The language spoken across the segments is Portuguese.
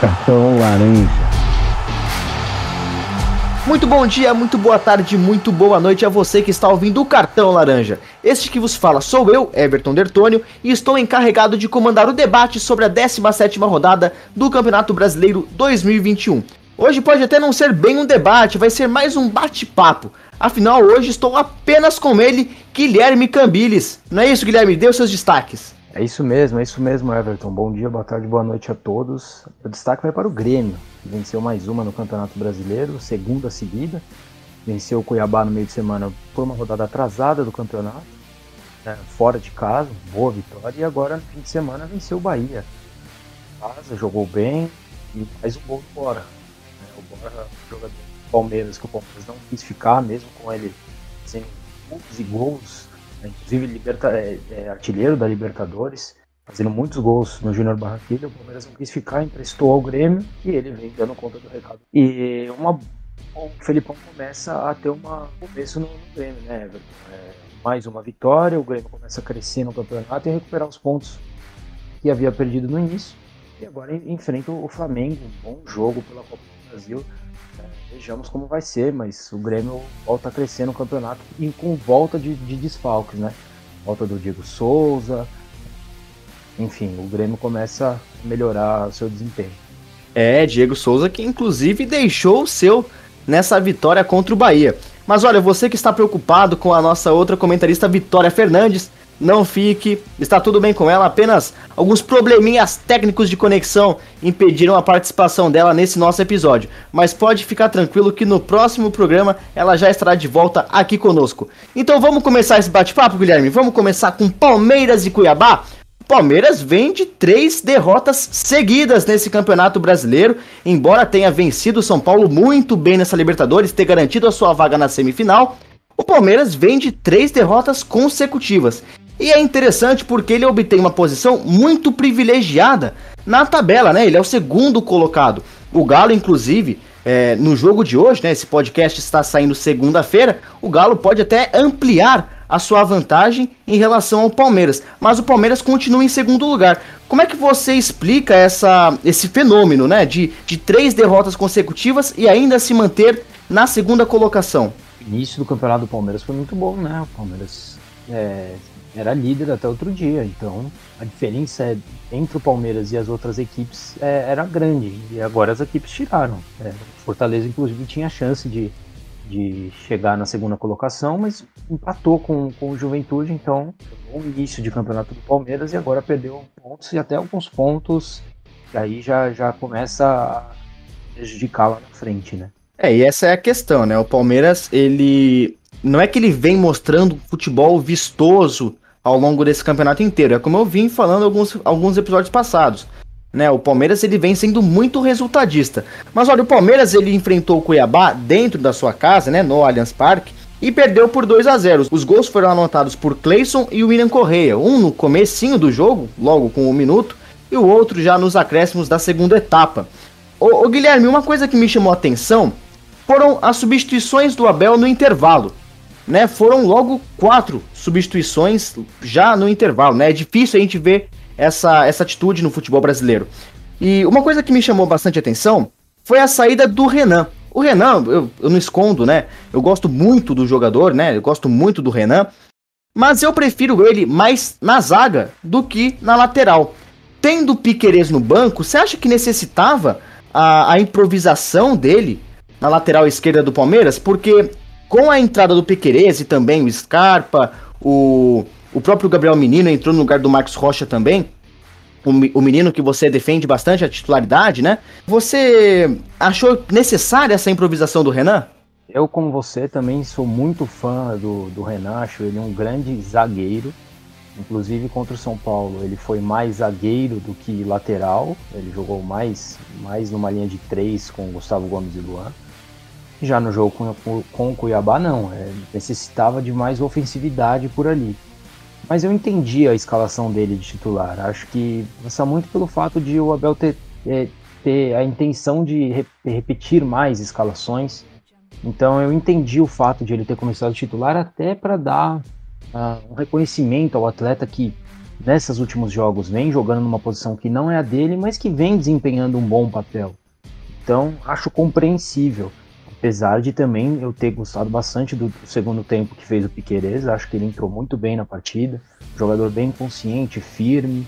Cartão laranja. Muito bom dia, muito boa tarde, muito boa noite a você que está ouvindo o Cartão Laranja. Este que vos fala sou eu, Everton Dertônio, e estou encarregado de comandar o debate sobre a 17ª rodada do Campeonato Brasileiro 2021. Hoje pode até não ser bem um debate, vai ser mais um bate-papo. Afinal, hoje estou apenas com ele, Guilherme Cambiles. Não é isso, Guilherme? Dê os seus destaques. É isso mesmo, é isso mesmo, Everton. Bom dia, boa tarde, boa noite a todos. O destaque vai para o Grêmio, que venceu mais uma no Campeonato Brasileiro, segunda seguida. Venceu o Cuiabá no meio de semana por uma rodada atrasada do campeonato, né, fora de casa, boa vitória. E agora, no fim de semana, venceu o Bahia. Casa, jogou bem e faz o gol fora. Né, o jogador do Palmeiras, que o Palmeiras não quis ficar, mesmo com ele sem gols e gols? Inclusive liberta, é, é, artilheiro da Libertadores, fazendo muitos gols no Júnior Barranquilla. O Palmeiras não quis ficar, emprestou ao Grêmio e ele vem dando conta do recado. E uma, o Felipão começa a ter um começo no, no Grêmio, né, Everton? É, mais uma vitória, o Grêmio começa a crescer no campeonato e recuperar os pontos que havia perdido no início. E agora enfrenta o Flamengo, um bom jogo pela Copa do Brasil. Vejamos como vai ser, mas o Grêmio volta a crescer no campeonato e com volta de, de desfalques, né? Volta do Diego Souza. Enfim, o Grêmio começa a melhorar seu desempenho. É, Diego Souza que inclusive deixou o seu nessa vitória contra o Bahia. Mas olha, você que está preocupado com a nossa outra comentarista Vitória Fernandes, não fique, está tudo bem com ela, apenas alguns probleminhas técnicos de conexão impediram a participação dela nesse nosso episódio. Mas pode ficar tranquilo que no próximo programa ela já estará de volta aqui conosco. Então vamos começar esse bate-papo, Guilherme? Vamos começar com Palmeiras e Cuiabá? Palmeiras vem de três derrotas seguidas nesse campeonato brasileiro, embora tenha vencido o São Paulo muito bem nessa Libertadores, ter garantido a sua vaga na semifinal. O Palmeiras vem de três derrotas consecutivas. E é interessante porque ele obtém uma posição muito privilegiada na tabela, né? Ele é o segundo colocado. O Galo, inclusive, é, no jogo de hoje, né? Esse podcast está saindo segunda-feira. O Galo pode até ampliar a sua vantagem em relação ao Palmeiras. Mas o Palmeiras continua em segundo lugar. Como é que você explica essa, esse fenômeno, né? De, de três derrotas consecutivas e ainda se manter na segunda colocação? O início do campeonato do Palmeiras foi muito bom, né? O Palmeiras é, era líder até outro dia. Então a diferença é, entre o Palmeiras e as outras equipes é, era grande. E agora as equipes tiraram. É, Fortaleza, inclusive, tinha chance de, de chegar na segunda colocação, mas empatou com, com o Juventude. Então, o início de campeonato do Palmeiras e agora perdeu pontos e até alguns pontos. E aí já, já começa a prejudicar lá na frente, né? É, e essa é a questão, né? O Palmeiras, ele. Não é que ele vem mostrando futebol vistoso ao longo desse campeonato inteiro. É como eu vim falando alguns, alguns episódios passados. Né, o Palmeiras ele vem sendo muito resultadista. Mas olha, o Palmeiras ele enfrentou o Cuiabá dentro da sua casa, né, no Allianz Parque, e perdeu por 2 a 0. Os gols foram anotados por Cleison e William Correia, um no comecinho do jogo, logo com um minuto, e o outro já nos acréscimos da segunda etapa. Ô, ô Guilherme, uma coisa que me chamou a atenção foram as substituições do Abel no intervalo né, foram logo quatro substituições já no intervalo, né? É difícil a gente ver essa, essa atitude no futebol brasileiro. E uma coisa que me chamou bastante atenção foi a saída do Renan. O Renan, eu, eu não escondo, né? Eu gosto muito do jogador, né? Eu gosto muito do Renan. Mas eu prefiro ele mais na zaga do que na lateral. Tendo Piquerez no banco, você acha que necessitava a, a improvisação dele na lateral esquerda do Palmeiras? Porque com a entrada do Piquerez e também o Scarpa, o, o próprio Gabriel Menino entrou no lugar do Marcos Rocha também. O, o menino que você defende bastante a titularidade, né? Você achou necessária essa improvisação do Renan? Eu, como você, também sou muito fã do, do Renan, acho ele um grande zagueiro. Inclusive contra o São Paulo, ele foi mais zagueiro do que lateral. Ele jogou mais, mais numa linha de três com Gustavo Gomes e Luan. Já no jogo com, com o Cuiabá, não. É, necessitava de mais ofensividade por ali. Mas eu entendi a escalação dele de titular. Acho que passa muito pelo fato de o Abel ter, é, ter a intenção de re repetir mais escalações. Então eu entendi o fato de ele ter começado titular até para dar uh, um reconhecimento ao atleta que nesses últimos jogos vem jogando numa posição que não é a dele, mas que vem desempenhando um bom papel. Então, acho compreensível. Apesar de também eu ter gostado bastante do, segundo tempo que fez o Piqueires, acho que ele entrou muito bem na partida, jogador bem consciente, firme.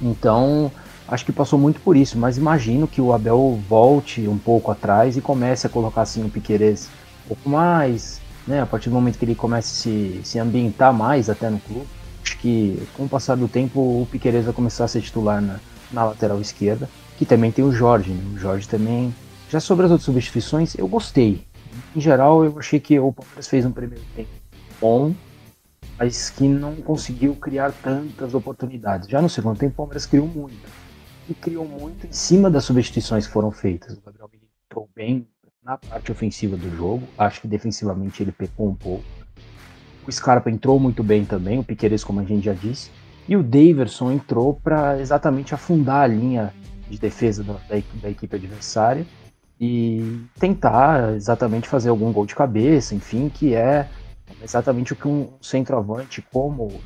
Então, acho que passou muito por isso, mas imagino que o Abel volte um pouco atrás e comece a colocar assim o Piqueires um pouco mais, né, a partir do momento que ele comece a se, se ambientar mais até no clube. Acho que com o passar do tempo o Piqueires vai começar a ser titular na, na lateral esquerda, que também tem o Jorge, né? o Jorge também já sobre as outras substituições, eu gostei. Em geral, eu achei que o Palmeiras fez um primeiro tempo bom, mas que não conseguiu criar tantas oportunidades. Já no segundo tempo, o Palmeiras criou muito. E criou muito em cima das substituições que foram feitas. O Gabriel Menino entrou bem na parte ofensiva do jogo. Acho que defensivamente ele pecou um pouco. O Scarpa entrou muito bem também, o Piqueires, como a gente já disse. E o Daverson entrou para exatamente afundar a linha de defesa da, da, da equipe adversária e tentar exatamente fazer algum gol de cabeça, enfim, que é exatamente o que um centroavante como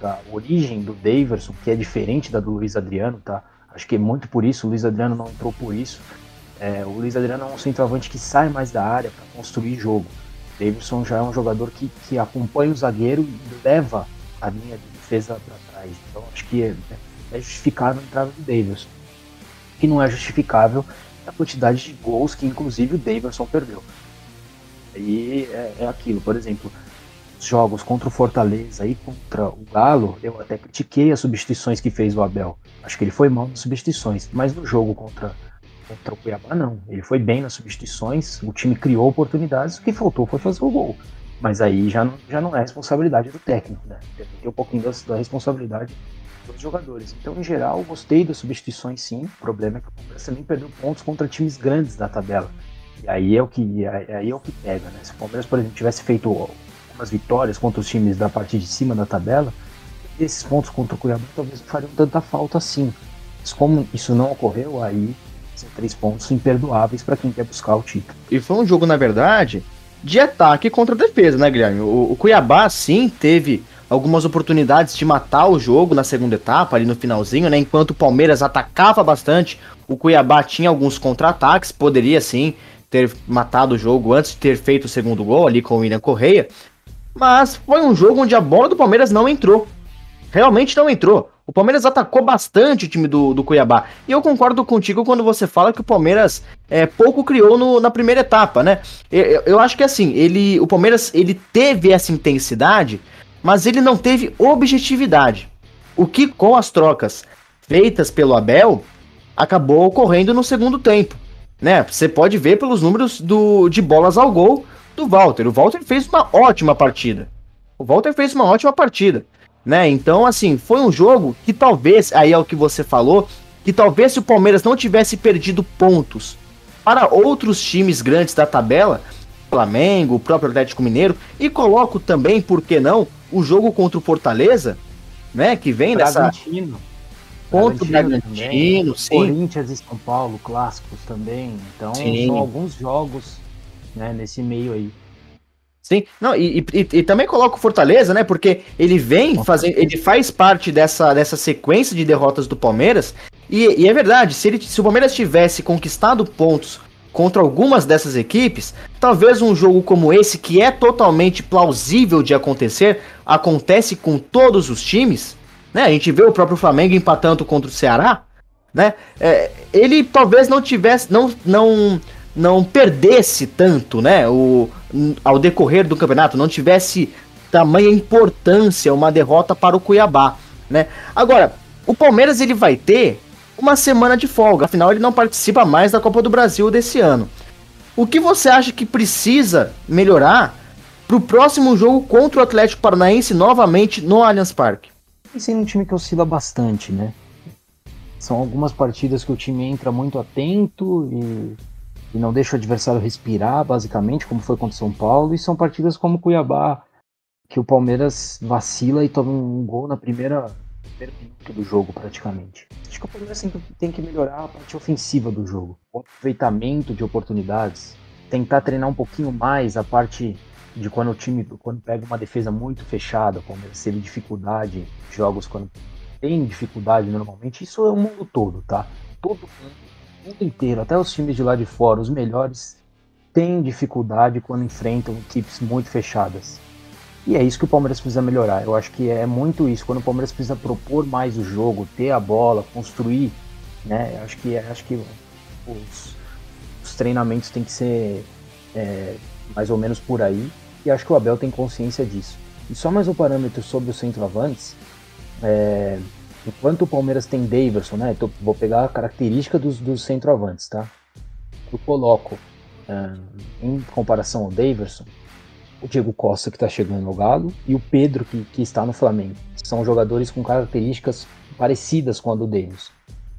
da, origem do Daverson, que é diferente da do Luiz Adriano, tá? Acho que é muito por isso, o Luiz Adriano não entrou por isso. É, o Luiz Adriano é um centroavante que sai mais da área para construir jogo. O Davidson já é um jogador que, que acompanha o zagueiro e leva a linha de defesa para trás. Então acho que é, é justificável a entrada do Davidson. O que não é justificável a quantidade de gols que inclusive o Davidson perdeu. E é, é, aquilo, por exemplo, os jogos contra o Fortaleza e contra o Galo, eu até critiquei as substituições que fez o Abel. Acho que ele foi mal nas substituições, mas no jogo contra, contra o Cuiabá não. Ele foi bem nas substituições, o time criou oportunidades, o que faltou foi fazer o gol. Mas aí já não, já não é responsabilidade do técnico, né? Tem um pouquinho da, da responsabilidade dos jogadores. Então, em geral, gostei das substituições sim. O problema é que o Palmeiras também perdeu pontos contra times grandes da tabela. E aí é o que, aí é o que pega, né? Se o Palmeiras, por exemplo, tivesse feito algumas vitórias contra os times da parte de cima da tabela, esses pontos contra o Cuiabá talvez não fariam tanta falta assim. Mas como isso não ocorreu, aí são três pontos imperdoáveis para quem quer buscar o título. E foi um jogo, na verdade, de ataque contra defesa, né, Guilherme? O, o Cuiabá, sim, teve algumas oportunidades de matar o jogo na segunda etapa, ali no finalzinho, né? Enquanto o Palmeiras atacava bastante, o Cuiabá tinha alguns contra-ataques, poderia sim ter matado o jogo antes de ter feito o segundo gol ali com o William Correia. Mas foi um jogo onde a bola do Palmeiras não entrou. Realmente não entrou. O Palmeiras atacou bastante o time do, do Cuiabá. E eu concordo contigo quando você fala que o Palmeiras é, pouco criou no, na primeira etapa, né? Eu, eu acho que assim, ele, o Palmeiras ele teve essa intensidade mas ele não teve objetividade. O que, com as trocas feitas pelo Abel, acabou ocorrendo no segundo tempo. Né? Você pode ver pelos números do, de bolas ao gol do Walter. O Walter fez uma ótima partida. O Walter fez uma ótima partida. Né? Então, assim, foi um jogo que talvez, aí é o que você falou, que talvez se o Palmeiras não tivesse perdido pontos para outros times grandes da tabela, Flamengo, o próprio Atlético Mineiro, e coloco também, por que não, o jogo contra o Fortaleza, né? Que vem Bragantino. dessa. Contra o Bragantino, sim. Corinthians e São Paulo, clássicos também. Então, sim. são alguns jogos né, nesse meio aí. Sim, não, e, e, e, também coloca o Fortaleza, né? Porque ele vem fazendo, ele faz parte dessa, dessa sequência de derrotas do Palmeiras. E, e é verdade, se, ele, se o Palmeiras tivesse conquistado pontos contra algumas dessas equipes, talvez um jogo como esse, que é totalmente plausível de acontecer, acontece com todos os times, né? A gente vê o próprio Flamengo empatando contra o Ceará, né? É, ele talvez não tivesse, não, não, não perdesse tanto, né? O, ao decorrer do campeonato, não tivesse tamanha importância uma derrota para o Cuiabá, né? Agora, o Palmeiras ele vai ter uma semana de folga. Afinal, ele não participa mais da Copa do Brasil desse ano. O que você acha que precisa melhorar para o próximo jogo contra o Atlético Paranaense novamente no Allianz Parque? Esse é um time que oscila bastante, né? São algumas partidas que o time entra muito atento e, e não deixa o adversário respirar, basicamente, como foi contra o São Paulo, e são partidas como Cuiabá, que o Palmeiras vacila e toma um gol na primeira primeiro minuto do jogo, praticamente. Acho que o Palmeiras sempre tem que melhorar a parte ofensiva do jogo, o aproveitamento de oportunidades, tentar treinar um pouquinho mais a parte de quando o time quando pega uma defesa muito fechada, o Palmeiras dificuldade, jogos quando tem dificuldade normalmente, isso é o mundo todo, tá? Todo mundo, o mundo inteiro, até os times de lá de fora, os melhores, têm dificuldade quando enfrentam equipes muito fechadas. E é isso que o Palmeiras precisa melhorar. Eu acho que é muito isso. Quando o Palmeiras precisa propor mais o jogo, ter a bola, construir, né? Eu acho que acho que os, os treinamentos têm que ser é, mais ou menos por aí. E acho que o Abel tem consciência disso. E só mais um parâmetro sobre os centroavantes. É, enquanto o Palmeiras tem Daverson, né? Então, vou pegar a característica dos, dos centroavantes, tá? Eu coloco é, em comparação ao Daverson, o Diego Costa que está chegando no Galo e o Pedro que, que está no Flamengo. São jogadores com características parecidas com a do Daverson.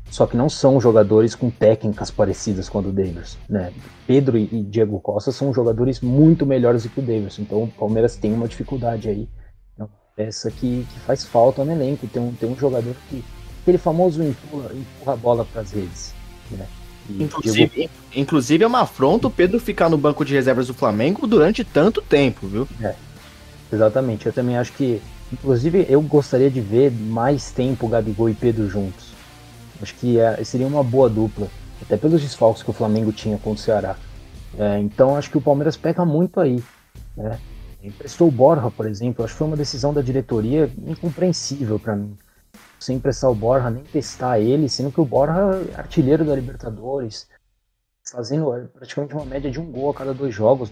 Só que não são jogadores com técnicas parecidas com a do Daverson. Né? Pedro e Diego Costa são jogadores muito melhores do que o Daverson. Então o Palmeiras tem uma dificuldade aí essa que, que faz falta no elenco. Tem um, tem um jogador que. Aquele famoso empurra, empurra a bola para as redes. Né? Inclusive, inclusive é uma afronta o Pedro ficar no banco de reservas do Flamengo durante tanto tempo, viu? É, exatamente. Eu também acho que. Inclusive, eu gostaria de ver mais tempo Gabigol e Pedro juntos. Acho que é, seria uma boa dupla. Até pelos desfalques que o Flamengo tinha contra o Ceará. É, então acho que o Palmeiras peca muito aí. Né? Emprestou o Borja, por exemplo, acho que foi uma decisão da diretoria incompreensível para mim. Sem emprestar o Borja, nem testar ele, sendo que o Borja é artilheiro da Libertadores, fazendo praticamente uma média de um gol a cada dois jogos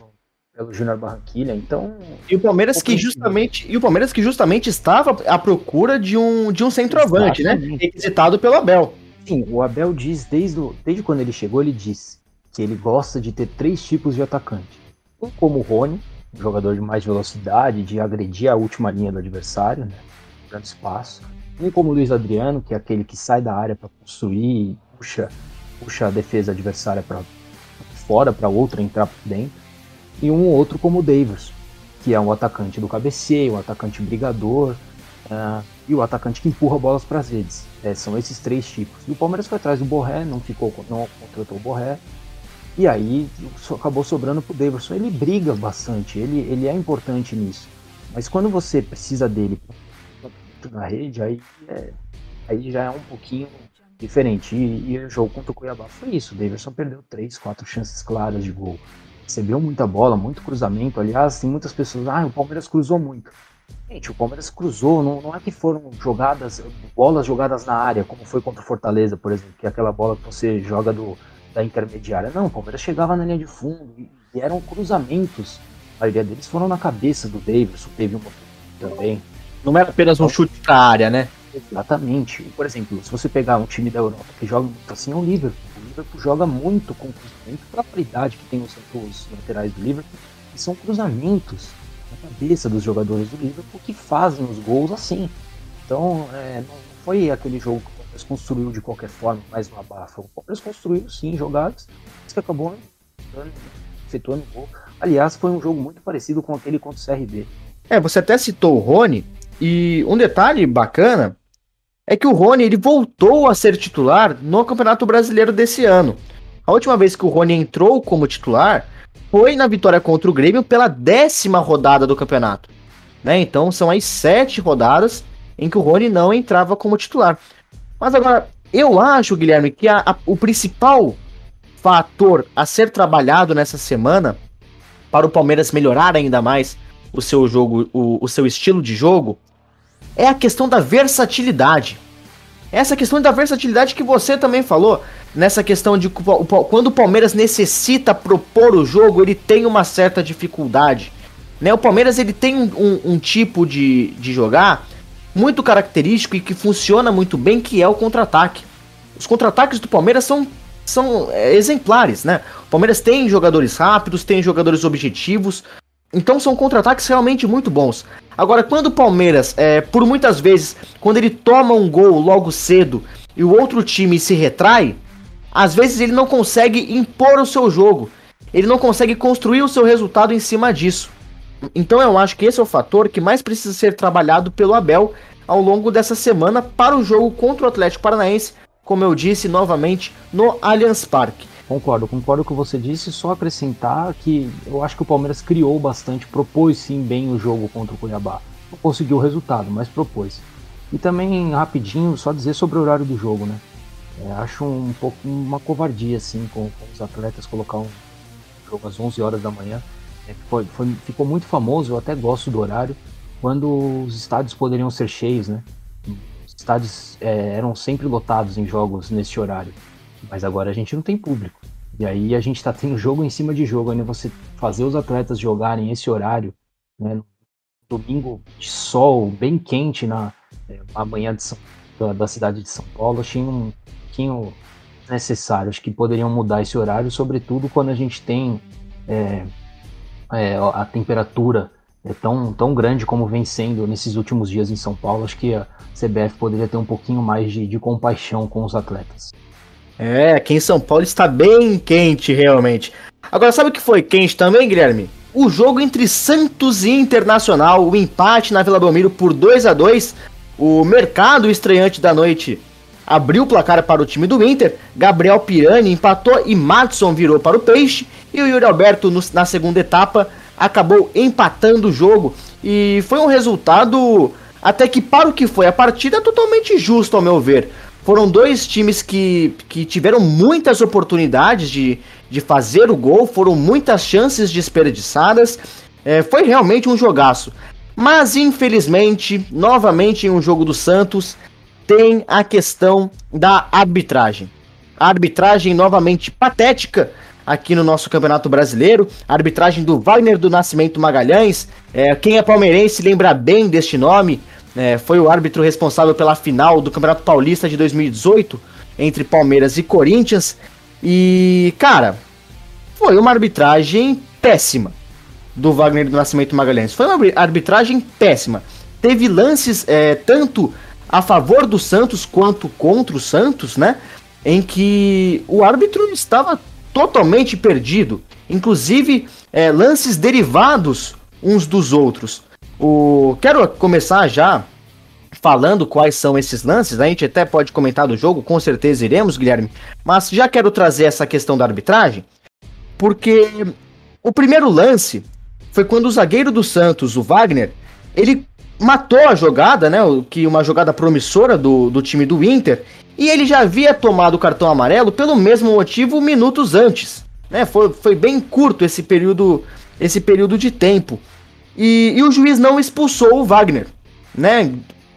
pelo Júnior Barranquilha. Então. E o Palmeiras que justamente. E o Palmeiras que justamente estava à procura de um, de um centroavante, né? Exatamente. né? Requisitado pelo Abel. Sim, o Abel diz desde, o, desde quando ele chegou, ele diz que ele gosta de ter três tipos de atacante. Um como o Rony, um jogador de mais velocidade, de agredir a última linha do adversário, né? grande espaço. Um como o Luiz Adriano, que é aquele que sai da área para construir, puxa, puxa a defesa adversária para fora, para outra entrar por dentro. E um outro como o Davis, que é um atacante do cabeceio, um atacante brigador uh, e o atacante que empurra bolas para as redes. É, são esses três tipos. E o Palmeiras foi atrás do Borré, não ficou, não contratou o Borré, e aí acabou sobrando pro Davidson. Ele briga bastante, ele, ele é importante nisso. Mas quando você precisa dele na rede, aí, é, aí já é um pouquinho diferente. E, e, o jogo contra o Cuiabá foi isso. O Davidson perdeu três, quatro chances claras de gol. Recebeu muita bola, muito cruzamento. Aliás, tem muitas pessoas. Ah, o Palmeiras cruzou muito. Gente, o Palmeiras cruzou, não, não é que foram jogadas, bolas jogadas na área, como foi contra o Fortaleza, por exemplo, que é aquela bola que você joga do, da intermediária. Não, o Palmeiras chegava na linha de fundo e, e eram cruzamentos. A maioria deles foram na cabeça do Davidson, teve uma também. Não era apenas um chute para a área, né? Exatamente. Por exemplo, se você pegar um time da Europa que joga muito assim, é o Liverpool. O Liverpool joga muito com cruzamento qualidade que tem os, os laterais do Liverpool. E são cruzamentos na cabeça dos jogadores do Liverpool que fazem os gols assim. Então, é, não foi aquele jogo Palmeiras construiu de qualquer forma, mais uma abafa. O Palmeiras construiu sim jogadas, mas que acabou efetuando gol. Aliás, foi um jogo muito parecido com aquele contra o CRB. É, você até citou o Rony, e um detalhe bacana é que o Rony ele voltou a ser titular no Campeonato Brasileiro desse ano. A última vez que o Rony entrou como titular foi na vitória contra o Grêmio pela décima rodada do campeonato. Né? Então são aí sete rodadas em que o Rony não entrava como titular. Mas agora, eu acho, Guilherme, que a, a, o principal fator a ser trabalhado nessa semana para o Palmeiras melhorar ainda mais o seu jogo, o, o seu estilo de jogo, é a questão da versatilidade. Essa questão da versatilidade que você também falou, nessa questão de quando o Palmeiras necessita propor o jogo, ele tem uma certa dificuldade. Né? O Palmeiras ele tem um, um, um tipo de, de jogar muito característico e que funciona muito bem, que é o contra-ataque. Os contra-ataques do Palmeiras são, são é, exemplares, né? O Palmeiras tem jogadores rápidos, tem jogadores objetivos, então são contra-ataques realmente muito bons. Agora, quando o Palmeiras, é, por muitas vezes, quando ele toma um gol logo cedo e o outro time se retrai, às vezes ele não consegue impor o seu jogo. Ele não consegue construir o seu resultado em cima disso. Então eu acho que esse é o fator que mais precisa ser trabalhado pelo Abel ao longo dessa semana para o jogo contra o Atlético Paranaense, como eu disse novamente, no Allianz Parque. Concordo, concordo com o que você disse, só acrescentar que eu acho que o Palmeiras criou bastante, propôs sim bem o jogo contra o Cuiabá. Não conseguiu o resultado, mas propôs. E também, rapidinho, só dizer sobre o horário do jogo, né? É, acho um pouco uma covardia, assim, com, com, os atletas colocar um jogo às 11 horas da manhã. É, foi, foi, ficou muito famoso, eu até gosto do horário, quando os estádios poderiam ser cheios, né? Os estádios é, eram sempre lotados em jogos nesse horário, mas agora a gente não tem público. E aí a gente está tendo jogo em cima de jogo, ainda você fazer os atletas jogarem esse horário, né? No domingo de sol, bem quente na, é, manhã da, da, cidade de São Paulo, achei um pouquinho necessário. Acho que poderiam mudar esse horário, sobretudo quando a gente tem é, é, a temperatura é tão, tão grande como vem sendo nesses últimos dias em São Paulo. Acho que a CBF poderia ter um pouquinho mais de, de compaixão com os atletas. É, aqui em São Paulo está bem quente, realmente. Agora, sabe o que foi quente também, Guilherme? O jogo entre Santos e Internacional, o empate na Vila Belmiro por 2 a 2 O mercado estreante da noite abriu o placar para o time do Inter, Gabriel Pirani empatou e Matson virou para o Peixe, e o Yuri Alberto no, na segunda etapa acabou empatando o jogo, e foi um resultado até que para o que foi a partida totalmente justo ao meu ver. Foram dois times que, que tiveram muitas oportunidades de, de fazer o gol, foram muitas chances desperdiçadas, é, foi realmente um jogaço. Mas infelizmente, novamente em um jogo do Santos, tem a questão da arbitragem. A arbitragem novamente patética aqui no nosso Campeonato Brasileiro. A arbitragem do Wagner do Nascimento Magalhães. É, quem é palmeirense lembra bem deste nome. É, foi o árbitro responsável pela final do Campeonato Paulista de 2018 entre Palmeiras e Corinthians. E, cara, foi uma arbitragem péssima do Wagner do Nascimento Magalhães. Foi uma arbitragem péssima. Teve lances é, tanto a favor do Santos quanto contra o Santos, né? Em que o árbitro estava totalmente perdido, inclusive é, lances derivados uns dos outros. O quero começar já falando quais são esses lances. A gente até pode comentar do jogo, com certeza iremos, Guilherme. Mas já quero trazer essa questão da arbitragem, porque o primeiro lance foi quando o zagueiro do Santos, o Wagner, ele matou a jogada, né? Que uma jogada promissora do, do time do Inter. E ele já havia tomado o cartão amarelo pelo mesmo motivo minutos antes. Né? Foi, foi bem curto esse período, esse período de tempo. E, e o juiz não expulsou o Wagner, né?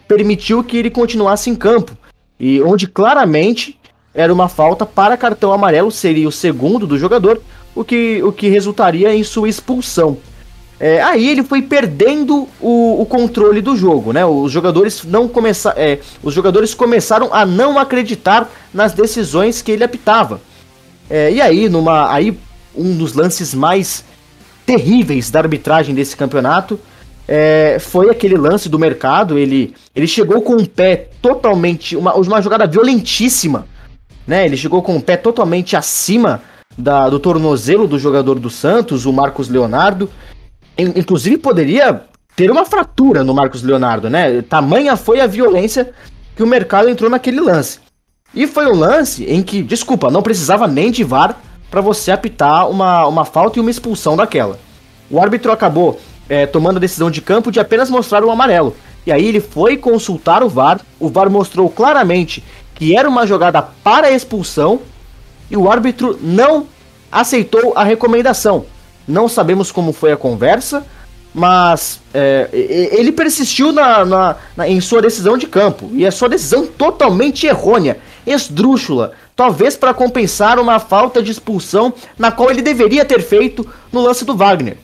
Permitiu que ele continuasse em campo. E onde claramente era uma falta para cartão amarelo, seria o segundo do jogador, o que, o que resultaria em sua expulsão. É, aí ele foi perdendo o, o, controle do jogo, né? Os jogadores não começaram, é, os jogadores começaram a não acreditar nas decisões que ele apitava. É, e aí, numa, aí um dos lances mais terríveis da arbitragem desse campeonato é, foi aquele lance do mercado. Ele, ele chegou com o pé totalmente, uma, uma jogada violentíssima, né? Ele chegou com o pé totalmente acima da, do tornozelo do jogador do Santos, o Marcos Leonardo. Inclusive poderia ter uma fratura no Marcos Leonardo, né? Tamanha foi a violência que o mercado entrou naquele lance. E foi um lance em que, desculpa, não precisava nem de VAR para você apitar uma, uma falta e uma expulsão daquela. O árbitro acabou é, tomando a decisão de campo de apenas mostrar o amarelo. E aí ele foi consultar o VAR. O VAR mostrou claramente que era uma jogada para expulsão. E o árbitro não aceitou a recomendação. Não sabemos como foi a conversa, mas é, ele persistiu na, na, na, em sua decisão de campo. E a sua decisão totalmente errônea, esdrúxula, talvez para compensar uma falta de expulsão na qual ele deveria ter feito no lance do Wagner.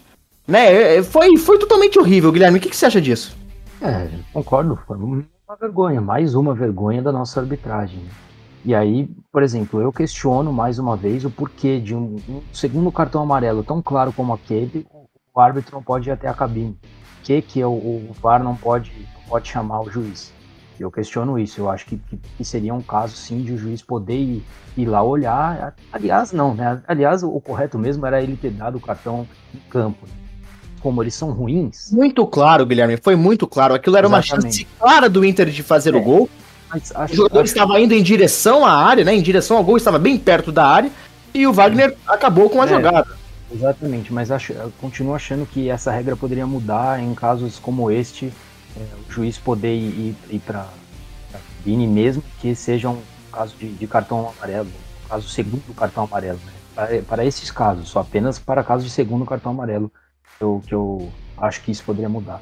Né? É, é, foi, foi totalmente horrível, Guilherme. O que, que você acha disso? É, concordo. Foi uma vergonha, mais uma vergonha da nossa arbitragem. E aí, por exemplo, eu questiono mais uma vez o porquê de um, um segundo cartão amarelo tão claro como aquele, o árbitro não pode ir até a cabine. Por que, que o, o VAR não pode, não pode chamar o juiz? Eu questiono isso. Eu acho que, que, seria um caso, sim, de o juiz poder ir, ir, lá olhar. Aliás, não, né? Aliás, o, o, correto mesmo era ele ter dado o cartão em campo. Né? Como eles são ruins. Muito claro, Guilherme. Foi muito claro. Aquilo era Exatamente. uma chance clara do Inter de fazer é. o gol. Mas acho, o jogador acho... estava indo em direção à área, né? Em direção ao gol, estava bem perto da área. e o Wagner acabou com a é, jogada. Exatamente, mas acho, continuo achando que essa regra poderia mudar em casos como este, é, o juiz poder ir, ir para cabine mesmo que seja um caso de, de cartão amarelo, caso segundo cartão amarelo, né? para, para, esses casos, só apenas para casos de segundo cartão amarelo, eu, que eu acho que isso poderia mudar.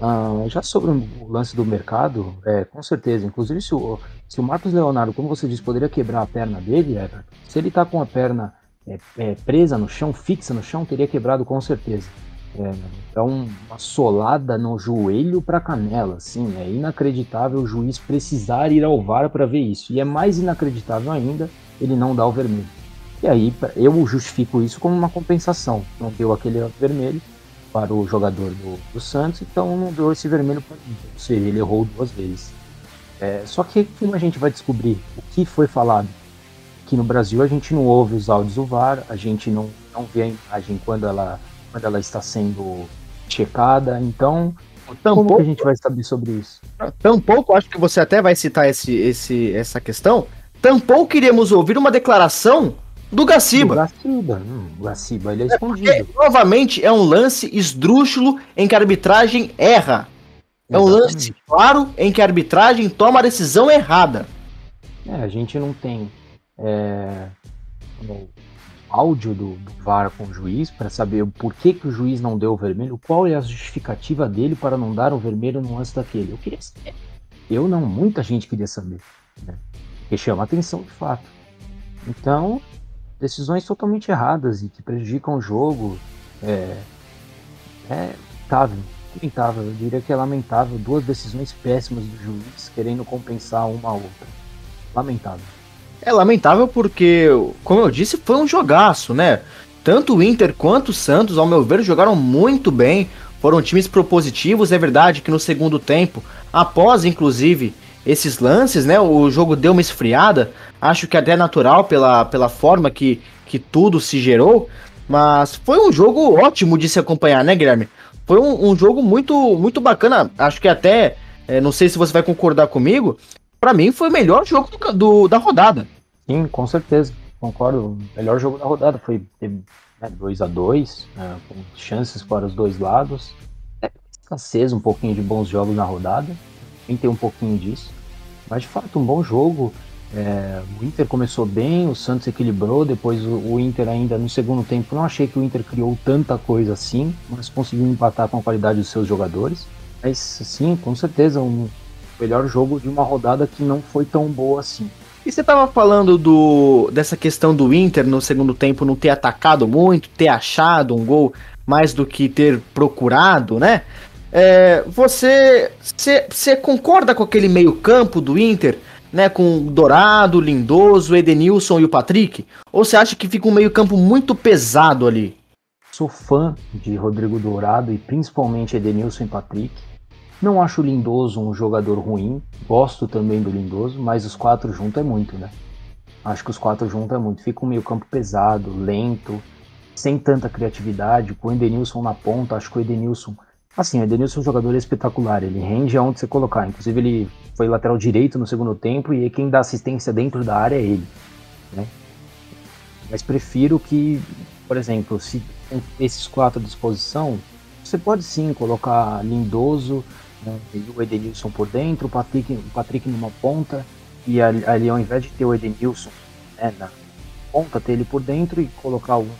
Ah, já sobre o lance do mercado, é, com certeza. Inclusive, se o, se o Marcos Leonardo, como você disse, poderia quebrar a perna dele, é, se ele está com a perna é, é, presa no chão, fixa no chão, teria quebrado com certeza. É, é uma solada no joelho para canela, assim, é inacreditável o juiz precisar ir ao VAR para ver isso. E é mais inacreditável ainda ele não dar o vermelho. E aí eu justifico isso como uma compensação. Não deu aquele vermelho, para o jogador do, do Santos, então não deu esse vermelho para mim. Ou seja, ele errou duas vezes. É, só que como a gente vai descobrir o que foi falado? Aqui no Brasil a gente não ouve os áudios do VAR, a gente não, não vê a imagem quando ela, quando ela está sendo checada, então Tampouco, como que a gente vai saber sobre isso? Tampouco, acho que você até vai citar esse, esse, essa questão, tampouco queríamos ouvir uma declaração do Gaciba. Do Gaciba, hum, o Gaciba, ele é, é escondido. É, novamente, é um lance esdrúxulo em que a arbitragem erra. É um lance claro em que a arbitragem toma a decisão errada. É, a gente não tem é, o áudio do, do VAR com o juiz para saber por que, que o juiz não deu o vermelho, qual é a justificativa dele para não dar o vermelho no lance daquele. Eu queria saber. Eu não, muita gente queria saber. Né? Porque chama atenção de fato. Então, decisões totalmente erradas e que prejudicam o jogo. É, é lamentável, lamentável, eu diria que é lamentável. Duas decisões péssimas do juiz querendo compensar uma a outra. Lamentável. É lamentável porque, como eu disse, foi um jogaço, né? Tanto o Inter quanto o Santos, ao meu ver, jogaram muito bem. Foram times propositivos. É verdade que no segundo tempo, após inclusive esses lances, né? O jogo deu uma esfriada. Acho que até é natural pela, pela forma que, que tudo se gerou. Mas foi um jogo ótimo de se acompanhar, né, Guilherme? Foi um, um jogo muito, muito bacana. Acho que até, é, não sei se você vai concordar comigo, para mim foi o melhor jogo do, do, da rodada. Sim, com certeza. Concordo. O melhor jogo da rodada foi 2 né, a 2 né, com chances para os dois lados. É, escassez um pouquinho de bons jogos na rodada também tem um pouquinho disso. Mas de fato, um bom jogo. É, o Inter começou bem, o Santos equilibrou, depois o, o, Inter ainda no segundo tempo, não achei que o Inter criou tanta coisa assim, mas conseguiu empatar com a qualidade dos seus jogadores. Mas sim, com certeza, um melhor jogo de uma rodada que não foi tão boa assim. E você estava falando do, dessa questão do Inter no segundo tempo não ter atacado muito, ter achado um gol mais do que ter procurado, né? É, você, você concorda com aquele meio-campo do Inter, né? Com Dourado, Lindoso, Edenilson e o Patrick? Ou você acha que fica um meio-campo muito pesado ali? Sou fã de Rodrigo Dourado e principalmente Edenilson e Patrick. Não acho o Lindoso um jogador ruim, gosto também do Lindoso, mas os quatro juntos é muito, né? Acho que os quatro juntos é muito. Fica um meio-campo pesado, lento, sem tanta criatividade, com o Edenilson na ponta. Acho que o Edenilson Assim, o Edenilson é um jogador espetacular, ele rende aonde você colocar. Inclusive, ele foi lateral direito no segundo tempo e quem dá assistência dentro da área é ele. Né? Mas prefiro que, por exemplo, se esses quatro à disposição, você pode sim colocar Lindoso né, o Edenilson por dentro, o Patrick, o Patrick numa ponta, e ali, ali ao invés de ter o Edenilson né, na ponta, ter ele por dentro e colocar outra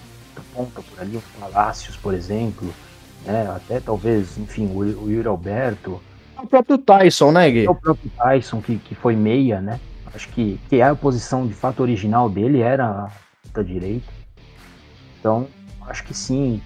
ponta por ali, o Palácios, por exemplo né? Até talvez, enfim, o, o Yuri Alberto. O próprio Tyson, né, Gui? O próprio Tyson, que, que foi meia, né? Acho que, que é a posição de fato original dele era a direita. Então, acho que sim.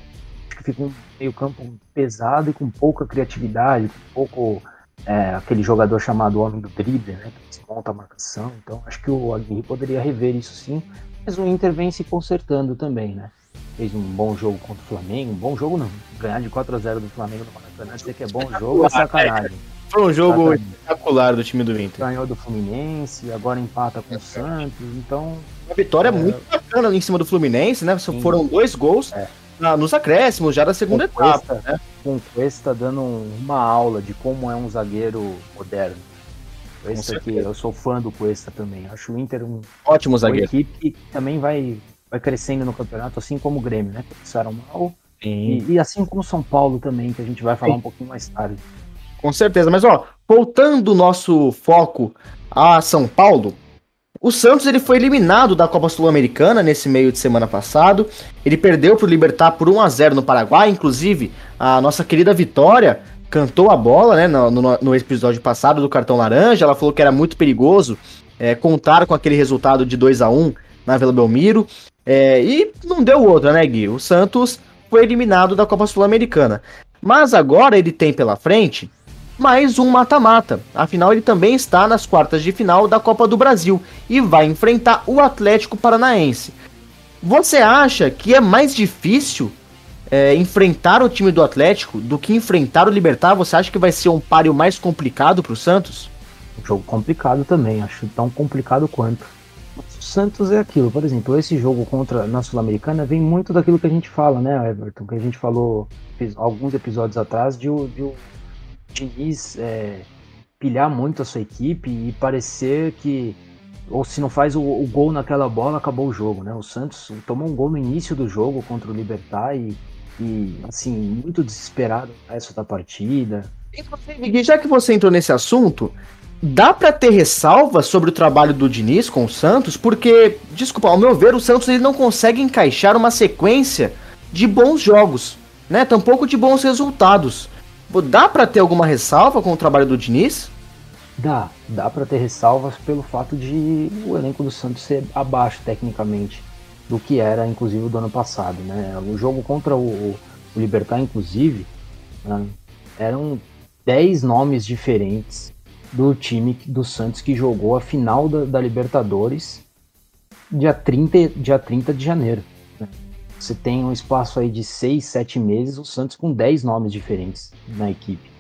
Fica um meio campo pesado e com pouca criatividade, com pouco é, aquele jogador chamado homem do drible, né? Que desmonta a marcação. Então, acho que o Aguirre poderia rever isso sim. Mas o Inter vem se consertando também, né? fez um bom jogo contra o Flamengo. Um bom jogo não. Ganhar de 4 a 0 do Flamengo no Maracanã, dizer que é bom jogo é sacanagem. Foi um jogo espetacular do time do Inter. Ganhou do Fluminense, agora empata com o Santos, então. Uma vitória é... muito bacana em cima do Fluminense, né? Sim. Foram dois gols é. Na, nos acréscimos já da segunda com etapa. Né? Com Cuesta dando uma aula de como é um zagueiro moderno. Cuesta que eu sou fã do Cuesta também. Acho o Inter um ótimo zagueiro. Uma equipe que também vai vai crescendo no campeonato, assim como o Grêmio, né? Começaram mal. E, e, assim como o São Paulo também, que a gente vai falar Sim. um pouquinho mais tarde. Com certeza, mas ó, voltando o nosso foco a São Paulo, o Santos ele foi eliminado da Copa Sul-Americana nesse meio de semana passado. Ele perdeu para o Libertar por 1 a 0 no Paraguai. Inclusive, a nossa querida Vitória cantou a bola né, no, no, no episódio passado do cartão laranja. Ela falou que era muito perigoso é, contar com aquele resultado de 2 a 1 na Vila Belmiro. É, e não deu outra, né, Gui? O Santos foi eliminado da Copa Sul-Americana. Mas agora ele tem pela frente mais um mata-mata. Afinal, ele também está nas quartas de final da Copa do Brasil e vai enfrentar o Atlético Paranaense. Você acha que é mais difícil é, enfrentar o time do Atlético do que enfrentar o Libertar? Você acha que vai ser um páreo mais complicado para o Santos? Um jogo complicado também, acho tão complicado quanto. O Santos é aquilo, por exemplo, esse jogo contra na Sul-Americana vem muito daquilo que a gente fala, né, Everton? Que a gente falou alguns episódios atrás de, de Diniz é, pilhar muito a sua equipe e parecer que ou se não faz o, o, gol naquela bola, acabou o jogo, né? O Santos tomou um gol no início do jogo contra o Libertar e, e assim, muito desesperado resto da partida. E já que você entrou nesse assunto, dá para ter ressalva sobre o trabalho do Diniz com o Santos, porque, desculpa, ao meu ver, o Santos ele não consegue encaixar uma sequência de bons jogos, né? Tampouco de bons resultados. Dá para ter alguma ressalva com o trabalho do Diniz? Dá, dá para ter ressalvas pelo fato de o elenco do Santos ser abaixo tecnicamente do que era, inclusive, do ano passado, né? O jogo contra o, o Libertar, inclusive, né? eram 10 nomes diferentes do time do Santos que jogou a final da, da Libertadores dia 30, dia 30 de janeiro. Você tem um espaço aí de 6, 7 meses, o Santos com 10 nomes diferentes na equipe.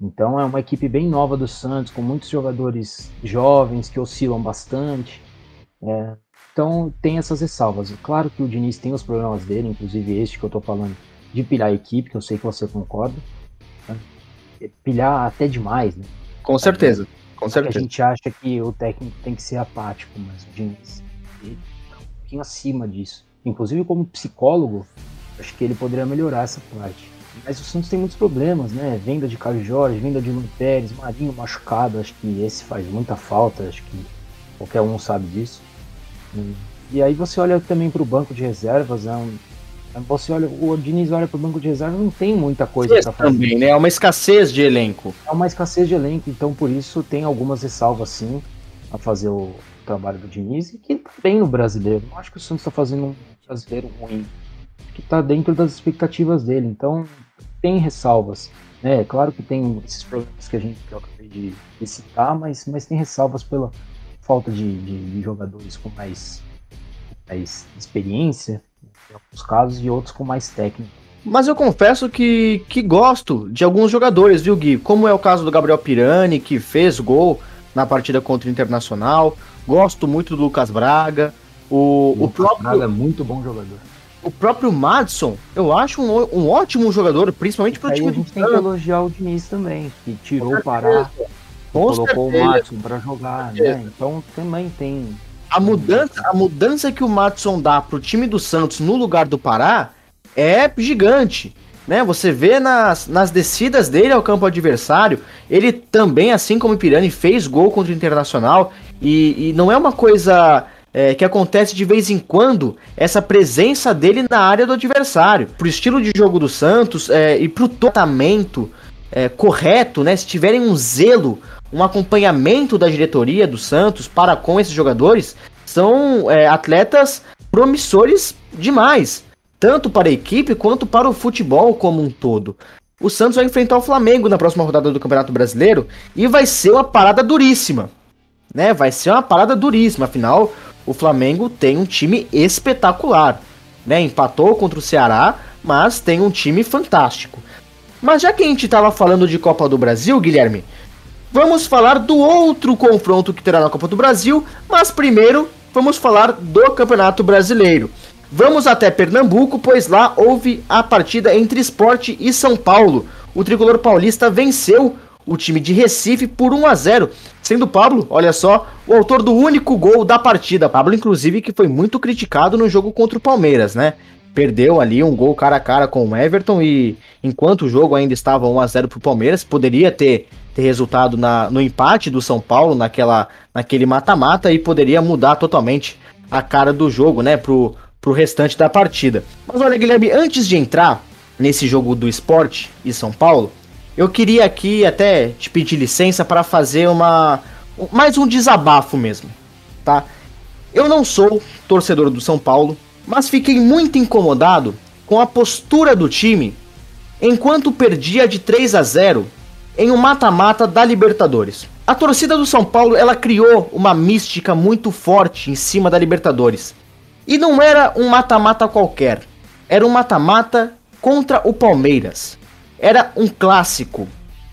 Então é uma equipe bem nova do Santos, com muitos jogadores jovens que oscilam bastante. É, então tem essas ressalvas. Claro que o Diniz tem os problemas dele, inclusive este que eu tô falando, de pilhar a equipe, que eu sei que você concorda. Né? Pilhar até demais, né? Com certeza, com certeza. A gente acha que o técnico tem que ser apático, mas o Diniz tá um pouquinho acima disso. Inclusive como psicólogo, acho que ele poderia melhorar essa parte. Mas o Santos tem muitos problemas, né? Venda de Caio Jorge, venda de Luan Pérez, Marinho machucado, acho que esse faz muita falta, acho que qualquer um sabe disso. E aí você olha também para o banco de reservas, né? Você olha, o Diniz olha para o banco de reservas, não tem muita coisa para fazer. Também, né? É uma escassez de elenco. É uma escassez de elenco, então por isso tem algumas ressalvas sim a fazer o trabalho do Diniz e que tem no brasileiro. Não acho que o Santos está fazendo um brasileiro ruim, que está dentro das expectativas dele. Então tem ressalvas. Né? É claro que tem esses problemas que a gente que eu acabei de, de citar, mas, mas tem ressalvas pela falta de, de, de jogadores com mais, mais experiência em alguns casos, e outros com mais técnica. Mas eu confesso que, que gosto de alguns jogadores, viu, Gui? Como é o caso do Gabriel Pirani, que fez gol na partida contra o Internacional. Gosto muito do Lucas Braga. O, o, o próprio. Braga é muito bom jogador. O próprio Madison, eu acho um, um ótimo jogador, principalmente para o time. A gente tem que elogiar o Diniz também, que tirou o Pará, colocou certeza. o Madison para jogar, né? Então também tem a mudança, a mudança que o Matson dá pro time do Santos no lugar do Pará é gigante. Né? Você vê nas, nas descidas dele ao campo adversário, ele também, assim como o Pirani, fez gol contra o Internacional. E, e não é uma coisa é, que acontece de vez em quando, essa presença dele na área do adversário. Pro estilo de jogo do Santos é, e pro tratamento é, correto, né? Se tiverem um zelo um acompanhamento da diretoria do Santos para com esses jogadores, são é, atletas promissores demais, tanto para a equipe quanto para o futebol como um todo. O Santos vai enfrentar o Flamengo na próxima rodada do Campeonato Brasileiro e vai ser uma parada duríssima. Né? Vai ser uma parada duríssima, afinal, o Flamengo tem um time espetacular. Né? Empatou contra o Ceará, mas tem um time fantástico. Mas já que a gente estava falando de Copa do Brasil, Guilherme, vamos falar do outro confronto que terá na Copa do Brasil, mas primeiro vamos falar do Campeonato Brasileiro. Vamos até Pernambuco, pois lá houve a partida entre Esporte e São Paulo. O tricolor paulista venceu o time de Recife por 1 a 0, sendo Pablo, olha só, o autor do único gol da partida. Pablo, inclusive, que foi muito criticado no jogo contra o Palmeiras, né? Perdeu ali um gol cara a cara com o Everton e enquanto o jogo ainda estava 1 a 0 para o Palmeiras, poderia ter, ter resultado na, no empate do São Paulo naquela, naquele mata-mata e poderia mudar totalmente a cara do jogo, né, pro, pro restante da partida. Mas olha, Guilherme, antes de entrar nesse jogo do esporte e São Paulo, eu queria aqui até te pedir licença para fazer uma mais um desabafo mesmo, tá? Eu não sou torcedor do São Paulo, mas fiquei muito incomodado com a postura do time enquanto perdia de 3 a 0 em um mata-mata da Libertadores. A torcida do São Paulo, ela criou uma mística muito forte em cima da Libertadores. E não era um mata-mata qualquer, era um mata-mata contra o Palmeiras era um clássico.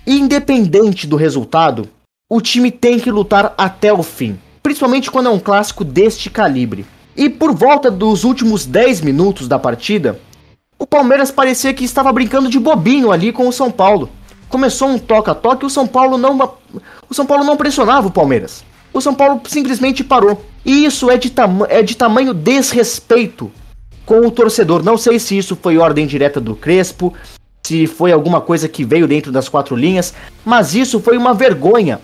Independente do resultado, o time tem que lutar até o fim, principalmente quando é um clássico deste calibre. E por volta dos últimos 10 minutos da partida, o Palmeiras parecia que estava brincando de bobinho ali com o São Paulo. Começou um toca-toque e o São Paulo não o São Paulo não pressionava o Palmeiras. O São Paulo simplesmente parou. E isso é de, é de tamanho desrespeito com o torcedor. Não sei se isso foi ordem direta do Crespo, se foi alguma coisa que veio dentro das quatro linhas, mas isso foi uma vergonha.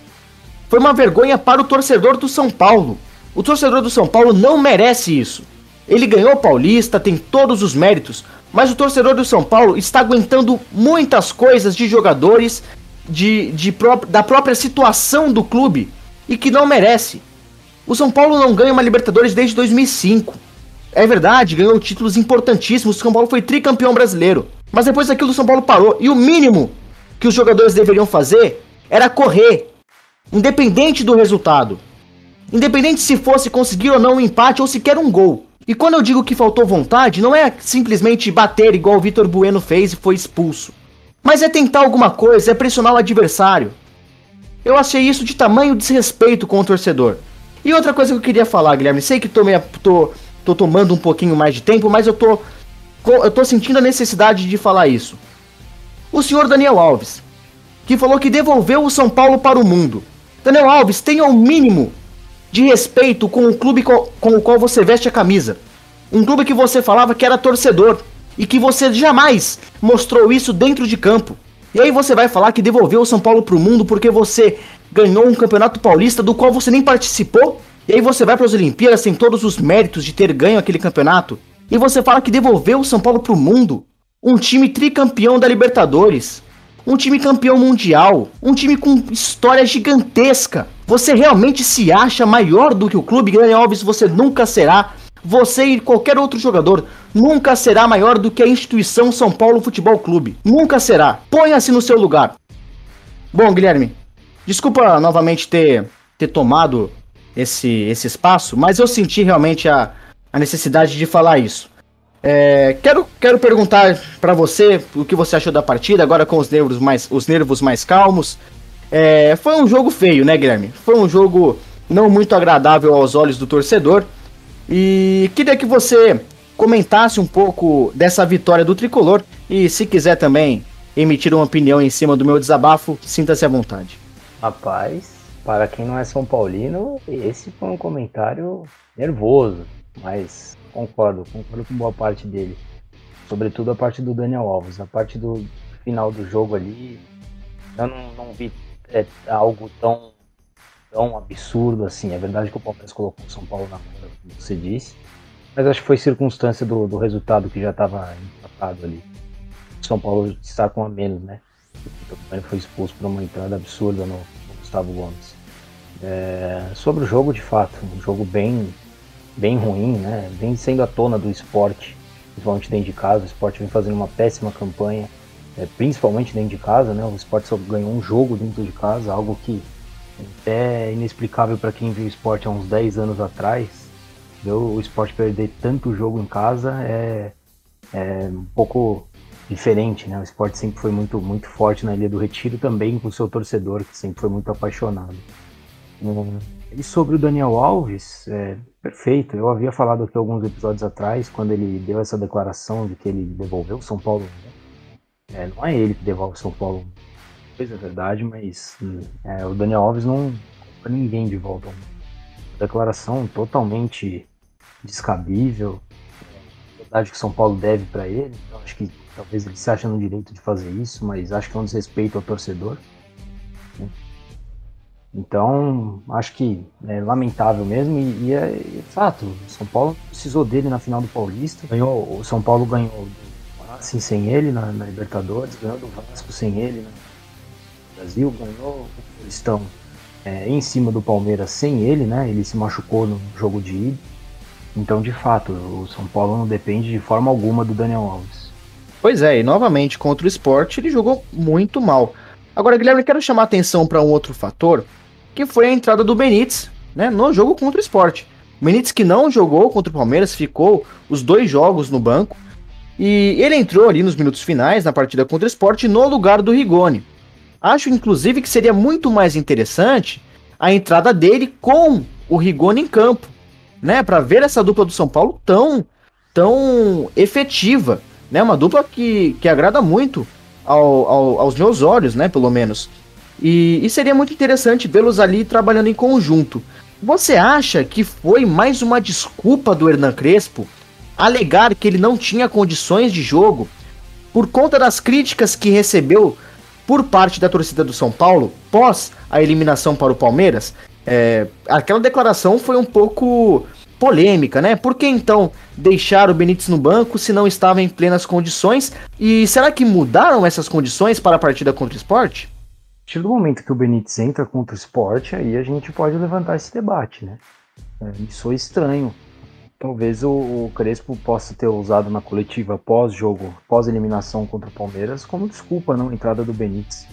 Foi uma vergonha para o torcedor do São Paulo. O torcedor do São Paulo não merece isso. Ele ganhou o Paulista, tem todos os méritos, mas o torcedor do São Paulo está aguentando muitas coisas de jogadores, de, de pró da própria situação do clube e que não merece. O São Paulo não ganha uma Libertadores desde 2005. É verdade, ganhou títulos importantíssimos. O São Paulo foi tricampeão brasileiro. Mas depois daquilo o São Paulo parou. E o mínimo que os jogadores deveriam fazer era correr. Independente do resultado. Independente se fosse conseguir ou não um empate ou sequer um gol. E quando eu digo que faltou vontade, não é simplesmente bater igual o Vitor Bueno fez e foi expulso. Mas é tentar alguma coisa, é pressionar o adversário. Eu achei isso de tamanho desrespeito com o torcedor. E outra coisa que eu queria falar, Guilherme, sei que tô, meio, tô, tô tomando um pouquinho mais de tempo, mas eu tô eu tô sentindo a necessidade de falar isso. O senhor Daniel Alves, que falou que devolveu o São Paulo para o mundo. Daniel Alves, tenha o um mínimo de respeito com o clube com, o qual você veste a camisa. Um clube que você falava que era torcedor e que você jamais mostrou isso dentro de campo. E aí você vai falar que devolveu o São Paulo para o mundo porque você ganhou um campeonato paulista do qual você nem participou? E aí você vai para as Olimpíadas sem todos os méritos de ter ganho aquele campeonato? E você fala que devolveu o São Paulo pro mundo? Um time tricampeão da Libertadores. Um time campeão mundial. Um time com história gigantesca. Você realmente se acha maior do que o clube? Daniel Alves, você nunca será. Você e qualquer outro jogador nunca será maior do que a instituição São Paulo Futebol Clube. Nunca será. Ponha-se no seu lugar. Bom, Guilherme, desculpa novamente ter, ter tomado esse, esse espaço, mas eu senti realmente a, a necessidade de falar isso. É, quero, quero perguntar para você o que você achou da partida, agora com os nervos mais, os nervos mais calmos. É, foi um jogo feio, né, Guilherme? Foi um jogo não muito agradável aos olhos do torcedor. E queria que você comentasse um pouco dessa vitória do tricolor e, se quiser também emitir uma opinião em cima do meu desabafo, sinta-se à vontade. Rapaz, para quem não é São Paulino, esse foi um comentário nervoso. Mas concordo, concordo com boa parte dele. Sobretudo a parte do Daniel Alves. A parte do final do jogo ali, eu não, não vi é, algo tão, tão absurdo assim. É verdade que o Palmeiras colocou o São Paulo na mão, como você disse. Mas acho que foi circunstância do, do resultado que já estava empatado ali. O São Paulo está com a menos, né? Ele foi expulso por uma entrada absurda no, no Gustavo Gomes. É, sobre o jogo, de fato, um jogo bem bem ruim, né? Vem sendo a tona do esporte, principalmente dentro de casa. O esporte vem fazendo uma péssima campanha, é, principalmente dentro de casa, né? O esporte só ganhou um jogo dentro de casa, algo que é inexplicável para quem viu o esporte há uns 10 anos atrás. Deu o esporte perder tanto jogo em casa é, é um pouco diferente, né? O esporte sempre foi muito, muito forte na Ilha do Retiro, também com o seu torcedor, que sempre foi muito apaixonado. Hum, e sobre o Daniel Alves, é, Perfeito. Eu havia falado aqui alguns episódios atrás, quando ele deu essa declaração de que ele devolveu o São Paulo. É, não é ele que devolve o São Paulo. Depois é verdade, mas é, o Daniel Alves não para ninguém de volta. Declaração totalmente descabível. É verdade que São Paulo deve para ele. Então acho que talvez ele se ache no direito de fazer isso, mas acho que é um desrespeito ao torcedor. Então, acho que é lamentável mesmo e, e é, é, fato. São Paulo precisou dele na final do Paulista. Ganhou, o São Paulo ganhou do sem ele na, na, Libertadores, ganhou do Vasco sem ele no Brasil, ganhou o Paulistão é, em cima do Palmeiras sem ele, né? Ele se machucou no jogo de ida. Então, de fato, o São Paulo não depende de forma alguma do Daniel Alves. Pois é, e novamente contra o esporte ele jogou muito mal. Agora, Guilherme, quero chamar atenção para um outro fator, que foi a entrada do Benítez né, no jogo contra o esporte. O Benítez que não jogou contra o Palmeiras, ficou os dois jogos no banco. E ele entrou ali nos minutos finais na partida contra o esporte no lugar do Rigoni. Acho, inclusive, que seria muito mais interessante a entrada dele com o Rigoni em campo, né? Para ver essa dupla do São Paulo tão, tão efetiva, né? Uma dupla que, que agrada muito ao, ao, aos meus olhos, né? Pelo menos. E, e seria muito interessante vê-los ali trabalhando em conjunto. Você acha que foi mais uma desculpa do Hernan Crespo alegar que ele não tinha condições de jogo por conta das críticas que recebeu por parte da torcida do São Paulo pós a eliminação para o Palmeiras? É, aquela declaração foi um pouco polêmica, né? Por que então deixar o Benítez no banco se não estava em plenas condições? E será que mudaram essas condições para a partida contra o esporte? Partir do momento que o Benítez entra contra o esporte, aí a gente pode levantar esse debate, né? É, isso é estranho. Talvez o, o, Crespo possa ter usado na coletiva pós-jogo, pós-eliminação contra o Palmeiras, como desculpa não entrada do Benítez.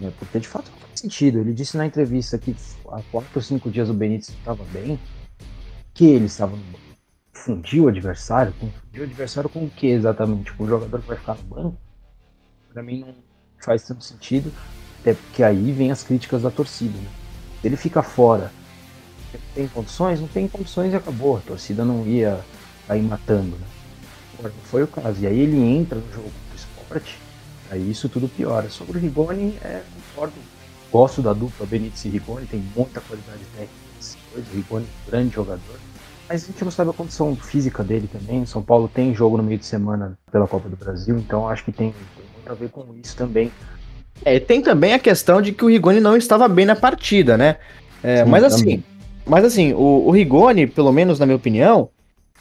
É, porque de fato não faz sentido. Ele disse na entrevista que há quatro ou cinco dias o Benítez estava bem, que ele estava no banco. Fundiu o adversário? Fundiu o adversário com o que exatamente? Com o jogador que vai ficar no banco? Para mim não faz tanto sentido. Até porque aí vem as críticas da torcida. Né? Ele fica fora. Tem condições? Não tem condições e acabou. A torcida não ia aí matando. Né? Agora, não foi o caso. E aí ele entra no jogo do esporte. Aí isso tudo piora. Sobre o Rigoni, é, concordo. Gosto da dupla Benítez e Rigoni. Tem muita qualidade técnica. O Rigoni é um grande jogador. Mas a gente não sabe a condição física dele também. São Paulo tem jogo no meio de semana pela Copa do Brasil. Então acho que tem, tem muito a ver com isso também. É, tem também a questão de que o Rigoni não estava bem na partida, né? É, Sim, mas assim, mas assim, o, o, Rigoni, pelo menos na minha opinião,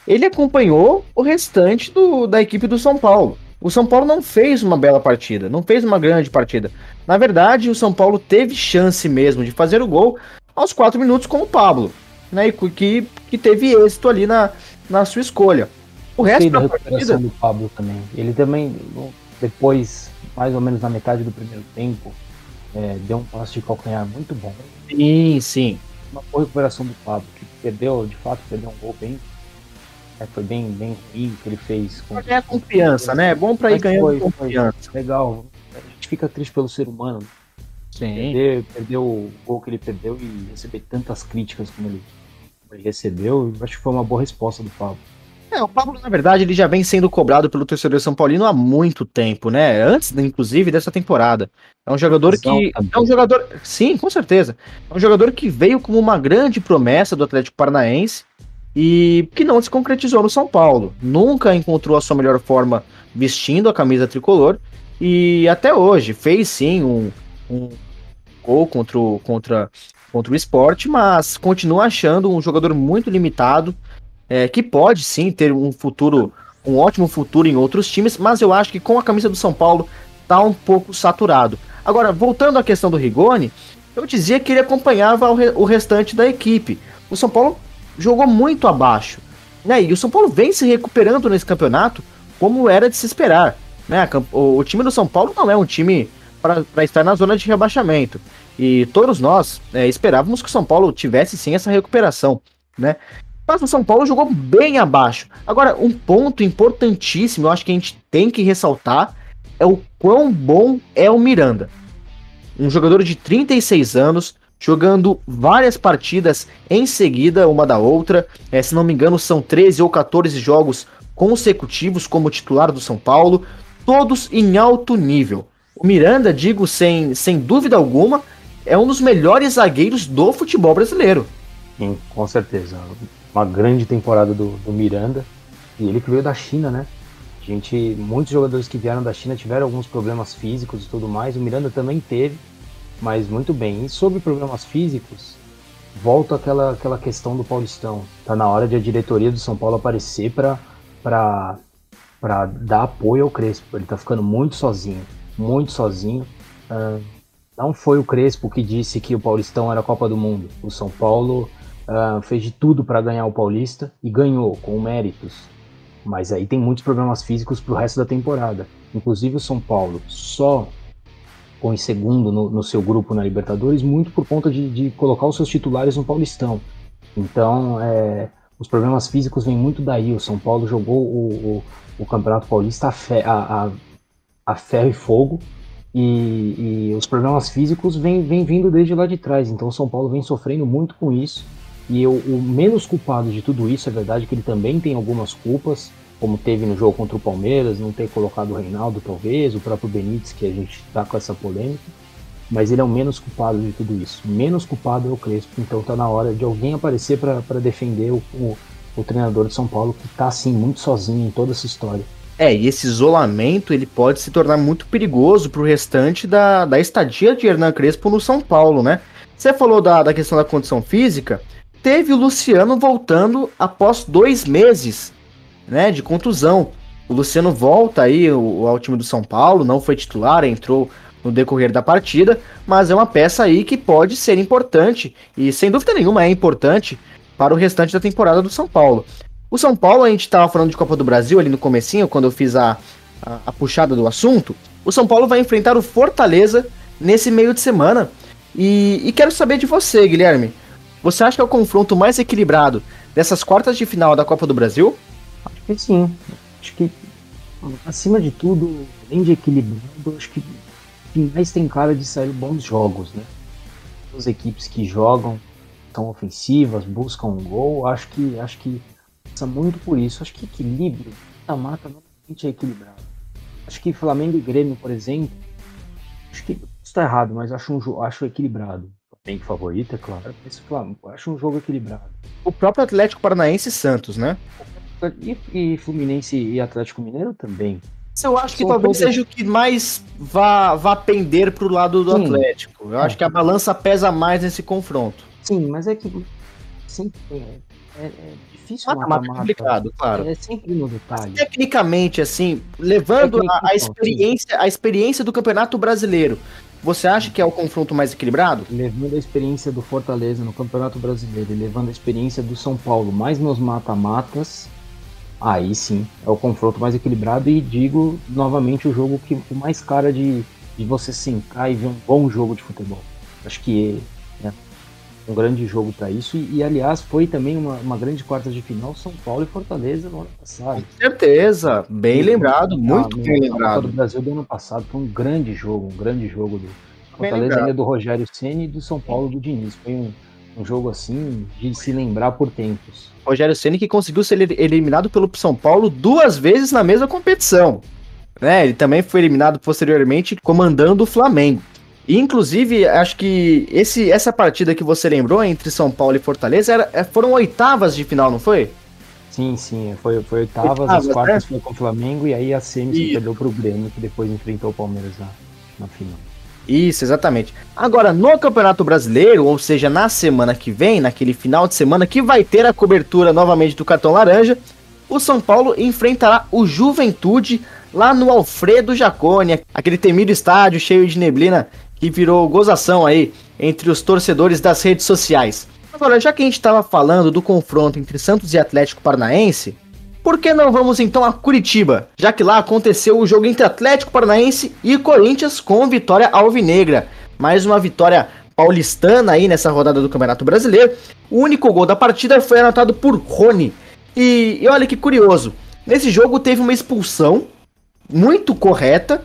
ele acompanhou o restante do, da equipe do São Paulo. O São Paulo não fez uma bela partida, não fez uma grande partida. Na verdade, o São Paulo teve chance mesmo de fazer o gol aos quatro minutos com o Pablo, né? E que, que teve êxito ali na, na sua escolha. O resto da, da partida do Pablo também. Ele também depois mais ou menos na metade do primeiro tempo, é, deu um passo de calcanhar muito bom. Sim, sim. Uma boa recuperação do Pablo, que perdeu, de fato, perdeu um gol bem. É, foi bem, bem ruim que ele fez. Com, ganhar confiança, né? É bom pra ir ganhando foi, confiança. Foi legal. A gente fica triste pelo ser humano. Sim. Perder, perder o gol que ele perdeu e receber tantas críticas como ele, como ele recebeu, acho que foi uma boa resposta do Pablo. É, o Pablo, na verdade, ele já vem sendo cobrado pelo torcedor São Paulino há muito tempo, né? Antes, inclusive, dessa temporada. É um jogador que. É um jogador. Sim, com certeza. É um jogador que veio como uma grande promessa do Atlético Paranaense e que não se concretizou no São Paulo. Nunca encontrou a sua melhor forma vestindo a camisa tricolor. E até hoje fez sim um, um gol contra o, contra, contra o esporte, mas continua achando um jogador muito limitado é, que pode sim ter um futuro, um ótimo futuro em outros times, mas eu acho que com a camisa do São Paulo tá um pouco saturado. Agora, voltando à questão do Rigoni, eu dizia que ele acompanhava o, re o restante da equipe. O São Paulo jogou muito abaixo. Né? E o São Paulo vem se recuperando nesse campeonato, como era de se esperar. Né? O, o time do São Paulo não é um time para estar na zona de rebaixamento. E todos nós é, esperávamos que o São Paulo tivesse sim essa recuperação. Né? Mas o São Paulo jogou bem abaixo. Agora, um ponto importantíssimo, eu acho que a gente tem que ressaltar, é o quão bom é o Miranda. Um jogador de 36 anos, jogando várias partidas em seguida, uma da outra. É, se não me engano, são 13 ou 14 jogos consecutivos como titular do São Paulo, todos em alto nível. O Miranda, digo sem, sem dúvida alguma, é um dos melhores zagueiros do futebol brasileiro. Sim, com certeza. Uma grande temporada do, do Miranda. E ele que veio da China, né? Gente, muitos jogadores que vieram da China tiveram alguns problemas físicos e tudo mais. O Miranda também teve, mas muito bem. E sobre problemas físicos, volta aquela, aquela questão do Paulistão. Tá na hora de a diretoria do São Paulo aparecer para dar apoio ao Crespo. Ele tá ficando muito sozinho, muito sozinho. Uh, não foi o Crespo que disse que o Paulistão era a Copa do Mundo. O São Paulo uh, fez de tudo para ganhar o Paulista e ganhou com méritos. Mas aí tem muitos problemas físicos para o resto da temporada. Inclusive o São Paulo só com em segundo no, no, seu grupo na Libertadores, muito por conta de, de, colocar os seus titulares no Paulistão. Então, é, os problemas físicos vêm muito daí. O São Paulo jogou o, o, o Campeonato Paulista a, fe, a, a, a, ferro e fogo, e, e os problemas físicos vêm, vêm vindo desde lá de trás. Então, o São Paulo vem sofrendo muito com isso. E eu, o menos culpado de tudo isso, é verdade que ele também tem algumas culpas, como teve no jogo contra o Palmeiras, não ter colocado o Reinaldo, talvez, o próprio Benítez, que a gente tá com essa polêmica. Mas ele é o menos culpado de tudo isso. Menos culpado é o Crespo, então tá na hora de alguém aparecer para defender o, o, o, treinador de São Paulo, que tá assim, muito sozinho em toda essa história. É, e esse isolamento ele pode se tornar muito perigoso pro restante da, da estadia de Hernan Crespo no São Paulo, né? Você falou da, da questão da condição física, teve o Luciano voltando após dois meses né, de contusão. O Luciano volta aí ao time do São Paulo, não foi titular, entrou no decorrer da partida, mas é uma peça aí que pode ser importante e sem dúvida nenhuma é importante para o restante da temporada do São Paulo. O São Paulo, a gente estava falando de Copa do Brasil ali no comecinho, quando eu fiz a, a, a puxada do assunto. O São Paulo vai enfrentar o Fortaleza nesse meio de semana. E, e quero saber de você, Guilherme. Você acha que é o confronto mais equilibrado dessas quartas de final da Copa do Brasil? Acho que sim. Acho que, acima de tudo, além de equilibrado, acho que mais tem cara de sair bons jogos, né? As equipes que jogam são ofensivas, buscam um gol, acho que acho que passa muito por isso. Acho que equilíbrio, a mata normalmente é equilibrado. Acho que Flamengo e Grêmio, por exemplo, acho que está errado, mas acho um acho equilibrado tem favorito, é claro, mas acho um jogo equilibrado. O próprio Atlético Paranaense e Santos, né? E, e Fluminense e Atlético Mineiro também. Eu acho que São talvez todos... seja o que mais vá, vá pender para o lado do Sim. Atlético. Eu é. acho que a balança pesa mais nesse confronto. Sim, mas é que sempre é, é, é difícil mata, mata, mata, complicado, claro. É sempre no detalhe. Tecnicamente, assim, levando a, a, experiência, a experiência do Campeonato Brasileiro, você acha que é o confronto mais equilibrado? Levando a experiência do Fortaleza no Campeonato Brasileiro e levando a experiência do São Paulo mais nos mata-matas, aí sim é o confronto mais equilibrado e digo novamente o jogo que o mais cara de, de você sentar e ver um bom jogo de futebol. Acho que é um grande jogo para isso e, e, aliás foi também uma, uma grande quarta de final São Paulo e Fortaleza no ano passado. Com certeza, bem e, lembrado, muito bem lembrado. do Brasil do ano passado foi um grande jogo, um grande jogo do Fortaleza ainda do Rogério Ceni e do São Paulo do Diniz. Foi um, um jogo assim de se lembrar por tempos. Rogério Ceni que conseguiu ser eliminado pelo São Paulo duas vezes na mesma competição. Né? Ele também foi eliminado posteriormente comandando o Flamengo. E, inclusive, acho que esse, essa partida que você lembrou entre São Paulo e Fortaleza era, é, foram oitavas de final, não foi? Sim, sim, foi, foi oitavas, oitavas as quartas né? foi com o Flamengo e aí a semi se perdeu pro Grêmio, que depois enfrentou o Palmeiras na, na final. Isso, exatamente. Agora, no Campeonato Brasileiro, ou seja, na semana que vem, naquele final de semana que vai ter a cobertura novamente do cartão laranja, o São Paulo enfrentará o Juventude lá no Alfredo Jaconi, aquele temido estádio cheio de neblina que virou gozação aí entre os torcedores das redes sociais. Agora, já que a gente estava falando do confronto entre Santos e Atlético Paranaense, por que não vamos então a Curitiba, já que lá aconteceu o jogo entre Atlético Paranaense e Corinthians com vitória alvinegra. Mais uma vitória paulistana aí nessa rodada do Campeonato Brasileiro. O único gol da partida foi anotado por Rony. E, e olha que curioso, nesse jogo teve uma expulsão muito correta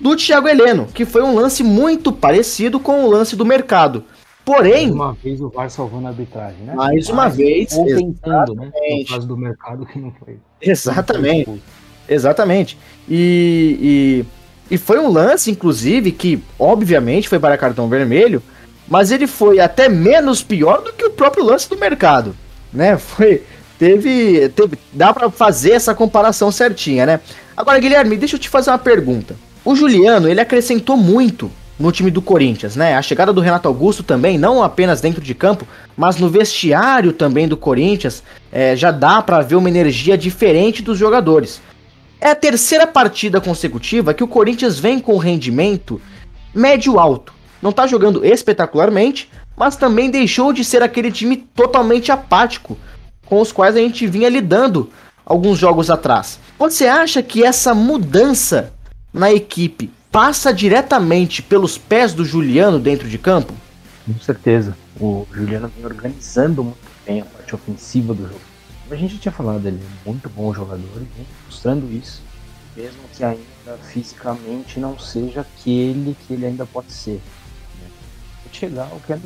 do Thiago Heleno, que foi um lance muito parecido com o lance do mercado. Porém. Mais uma vez o VAR salvando a arbitragem, né? Mais uma Mas, vez. Ou tentando, né? No caso do mercado que não foi. Exatamente. Exatamente. E, e E foi um lance, inclusive, que obviamente foi para cartão vermelho, mas ele foi até menos pior do que o próprio lance do mercado, né? Foi teve, teve dá para fazer essa comparação certinha, né? Agora, Guilherme, deixa eu te fazer uma pergunta. O Juliano, ele acrescentou muito no time do Corinthians, né? A chegada do Renato Augusto também, não apenas dentro de campo, mas no vestiário também do Corinthians, é, já dá para ver uma energia diferente dos jogadores. É a terceira partida consecutiva que o Corinthians vem com rendimento médio-alto. Não tá jogando espetacularmente, mas também deixou de ser aquele time totalmente apático com os quais a gente vinha lidando alguns jogos atrás. Você acha que essa mudança na equipe passa diretamente pelos pés do Juliano dentro de campo? Com certeza. O Juliano vem organizando muito bem a parte ofensiva do jogo a gente tinha falado, ele é muito bom jogador e vem mostrando isso, mesmo que ainda fisicamente não seja aquele que ele ainda pode ser. Né? Pode chegar ao que é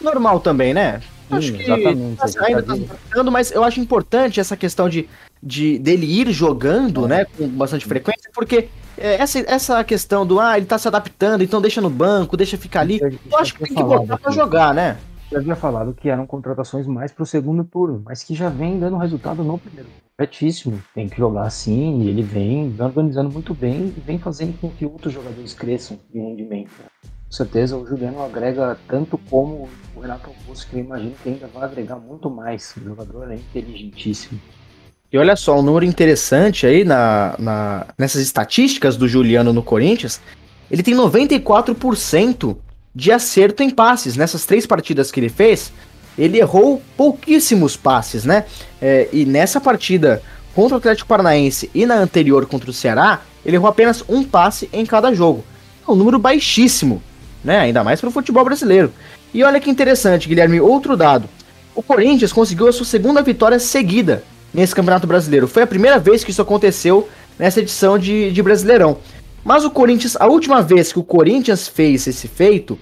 Normal também, né? Sim, acho que exatamente. ainda tá jogando, mas eu acho importante essa questão de, de dele ir jogando, né, com bastante frequência, porque é, essa, essa questão do ah, ele tá se adaptando, então deixa no banco, deixa ficar ali. Eu, eu acho que tem que botar pra jogar, né? já havia falado que eram contratações mais para o segundo turno, mas que já vem dando resultado no primeiro. Corretíssimo, tem que jogar assim, e ele vem organizando muito bem e vem fazendo com que outros jogadores cresçam de rendimento. Com certeza o Juliano agrega tanto como o Renato Augusto, que eu imagino que ainda vai agregar muito mais. O jogador é inteligentíssimo. E olha só, um número interessante aí na, na, nessas estatísticas do Juliano no Corinthians, ele tem 94% de acerto em passes. Nessas três partidas que ele fez, ele errou pouquíssimos passes, né? É, e nessa partida contra o Atlético Paranaense e na anterior contra o Ceará, ele errou apenas um passe em cada jogo. É um número baixíssimo, né? Ainda mais para o futebol brasileiro. E olha que interessante, Guilherme, outro dado. O Corinthians conseguiu a sua segunda vitória seguida nesse Campeonato Brasileiro. Foi a primeira vez que isso aconteceu nessa edição de, de Brasileirão. Mas o Corinthians, a última vez que o Corinthians fez esse feito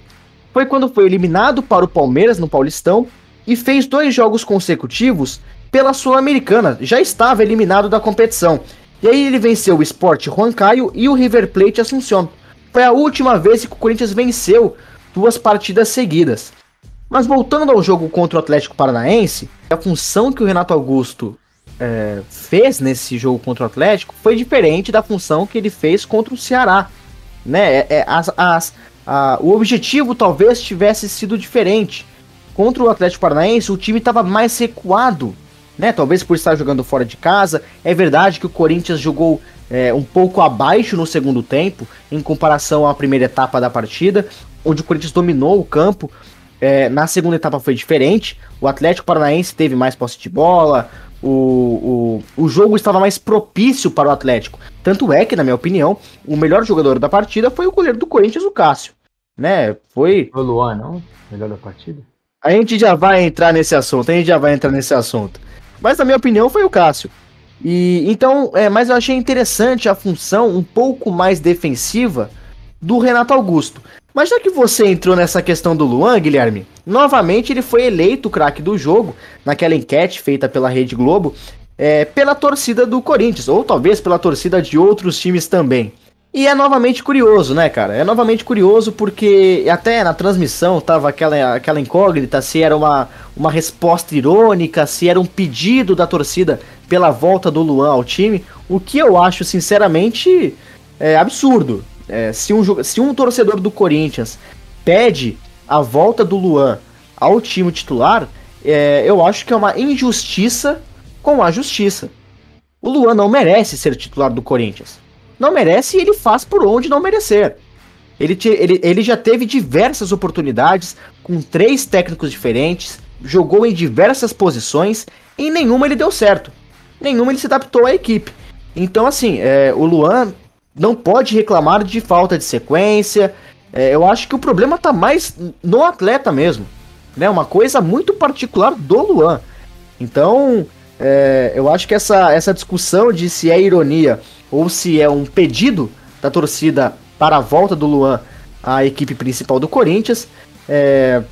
foi quando foi eliminado para o Palmeiras no Paulistão e fez dois jogos consecutivos pela Sul-Americana. Já estava eliminado da competição. E aí ele venceu o Sport Caio e o River Plate Assunção. Foi a última vez que o Corinthians venceu duas partidas seguidas. Mas voltando ao jogo contra o Atlético Paranaense, a função que o Renato Augusto é, fez nesse jogo contra o Atlético foi diferente da função que ele fez contra o Ceará. Né? É, é, as, as, ah, o objetivo talvez tivesse sido diferente. Contra o Atlético Paranaense, o time estava mais recuado, né? Talvez por estar jogando fora de casa. É verdade que o Corinthians jogou é, um pouco abaixo no segundo tempo, em comparação à primeira etapa da partida, onde o Corinthians dominou o campo. É, na segunda etapa foi diferente. O Atlético Paranaense teve mais posse de bola, o, o, o jogo estava mais propício para o Atlético. Tanto é que, na minha opinião, o melhor jogador da partida foi o goleiro do Corinthians, o Cássio né? Foi. O Luan, não? Melhor da partida? A gente já vai entrar nesse assunto, a gente já vai entrar nesse assunto. Mas na minha opinião foi o Cássio. E então, é, mas eu achei interessante a função um pouco mais defensiva do Renato Augusto. Mas já que você entrou nessa questão do Luan, Guilherme, novamente ele foi eleito o craque do jogo naquela enquete feita pela Rede Globo, é, pela torcida do Corinthians, ou talvez pela torcida de outros times também. E é novamente curioso, né, cara? É novamente curioso porque até na transmissão tava aquela, aquela incógnita se era uma, uma resposta irônica, se era um pedido da torcida pela volta do Luan ao time, o que eu acho, sinceramente, é absurdo. É, se, um, se um torcedor do Corinthians pede a volta do Luan ao time titular, é, eu acho que é uma injustiça com a justiça. O Luan não merece ser titular do Corinthians não merece e ele faz por onde não merecer. Ele, te, ele, ele já teve diversas oportunidades com três técnicos diferentes, jogou em diversas posições, e em nenhuma ele deu certo. Nenhuma ele se adaptou à equipe. Então, assim, é, o Luan não pode reclamar de falta de sequência. É, eu acho que o problema tá mais no atleta mesmo. Né? Uma coisa muito particular do Luan. Então, é, eu acho que essa, essa discussão de se é ironia ou se é um pedido da torcida para a volta do Luan à equipe principal do Corinthians. É...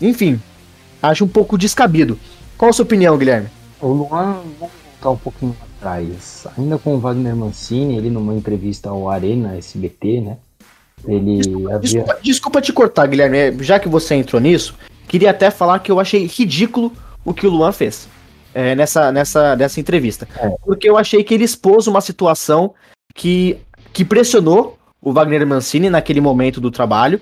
Enfim, acho um pouco descabido. Qual a sua opinião, Guilherme? O Luan, vamos voltar um pouquinho atrás, ainda com o Wagner Mancini, ele numa entrevista ao Arena SBT, né? Ele desculpa, havia... desculpa, desculpa te cortar, Guilherme, já que você entrou nisso, queria até falar que eu achei ridículo o que o Luan fez é, nessa, nessa, nessa entrevista. É. Porque eu achei que ele expôs uma situação que, que pressionou o Wagner Mancini naquele momento do trabalho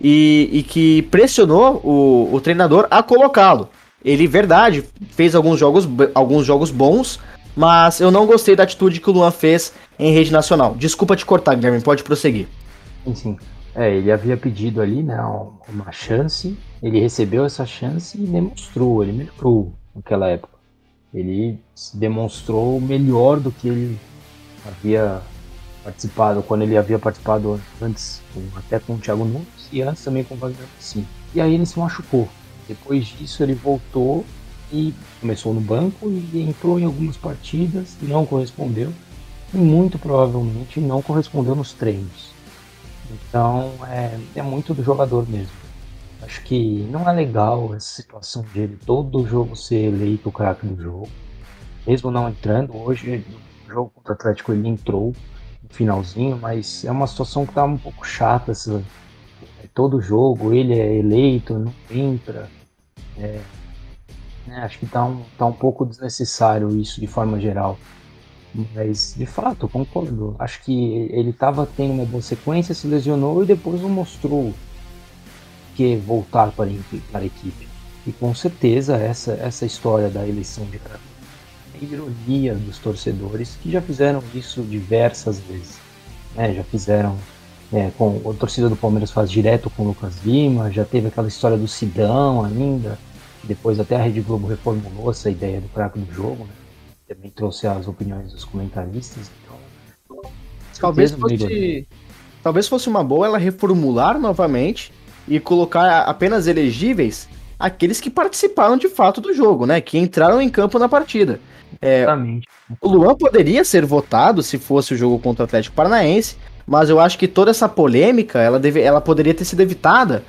e, e que pressionou o, o treinador a colocá-lo. Ele, verdade, fez alguns jogos, alguns jogos bons, mas eu não gostei da atitude que o Luan fez em rede nacional. Desculpa te cortar, Guilherme, pode prosseguir. Sim, sim. É, ele havia pedido ali, né, uma chance, ele recebeu essa chance e demonstrou, ele melhorou naquela época. Ele se demonstrou melhor do que ele havia participado, quando ele havia participado antes, até com o Thiago Nunes e antes também com o Wagner Sim. E aí ele se machucou. Depois disso ele voltou e começou no banco e entrou em algumas partidas, não correspondeu e muito provavelmente não correspondeu nos treinos. Então é, é muito do jogador mesmo. Acho que não é legal essa situação de ele todo jogo ser eleito o craque do jogo. Mesmo não entrando, hoje no jogo contra o Atlético ele entrou no finalzinho, mas é uma situação que tá um pouco chata. Essa, é, todo jogo ele é eleito, não entra. É, né, acho que tá um, tá um pouco desnecessário isso de forma geral. Mas, de fato, concordo. Acho que ele estava tendo uma boa sequência, se lesionou e depois não mostrou que voltar para, a equipe. E com certeza essa, essa história da eleição de Kratos é ironia dos torcedores que já fizeram isso diversas vezes. Né? Já fizeram é, com a torcida do Palmeiras faz direto com o Lucas Lima, já teve aquela história do Sidão ainda, depois até a Rede Globo reformulou essa ideia do craque do jogo, né? também trouxe as opiniões dos comentaristas. Então, talvez fosse, talvez fosse uma boa ela reformular novamente e colocar apenas elegíveis aqueles que participaram de fato do jogo, né? Que entraram em campo na partida. É, o Luan poderia ser votado se fosse o jogo contra o Atlético Paranaense, mas eu acho que toda essa polêmica ela, deve, ela poderia ter sido evitada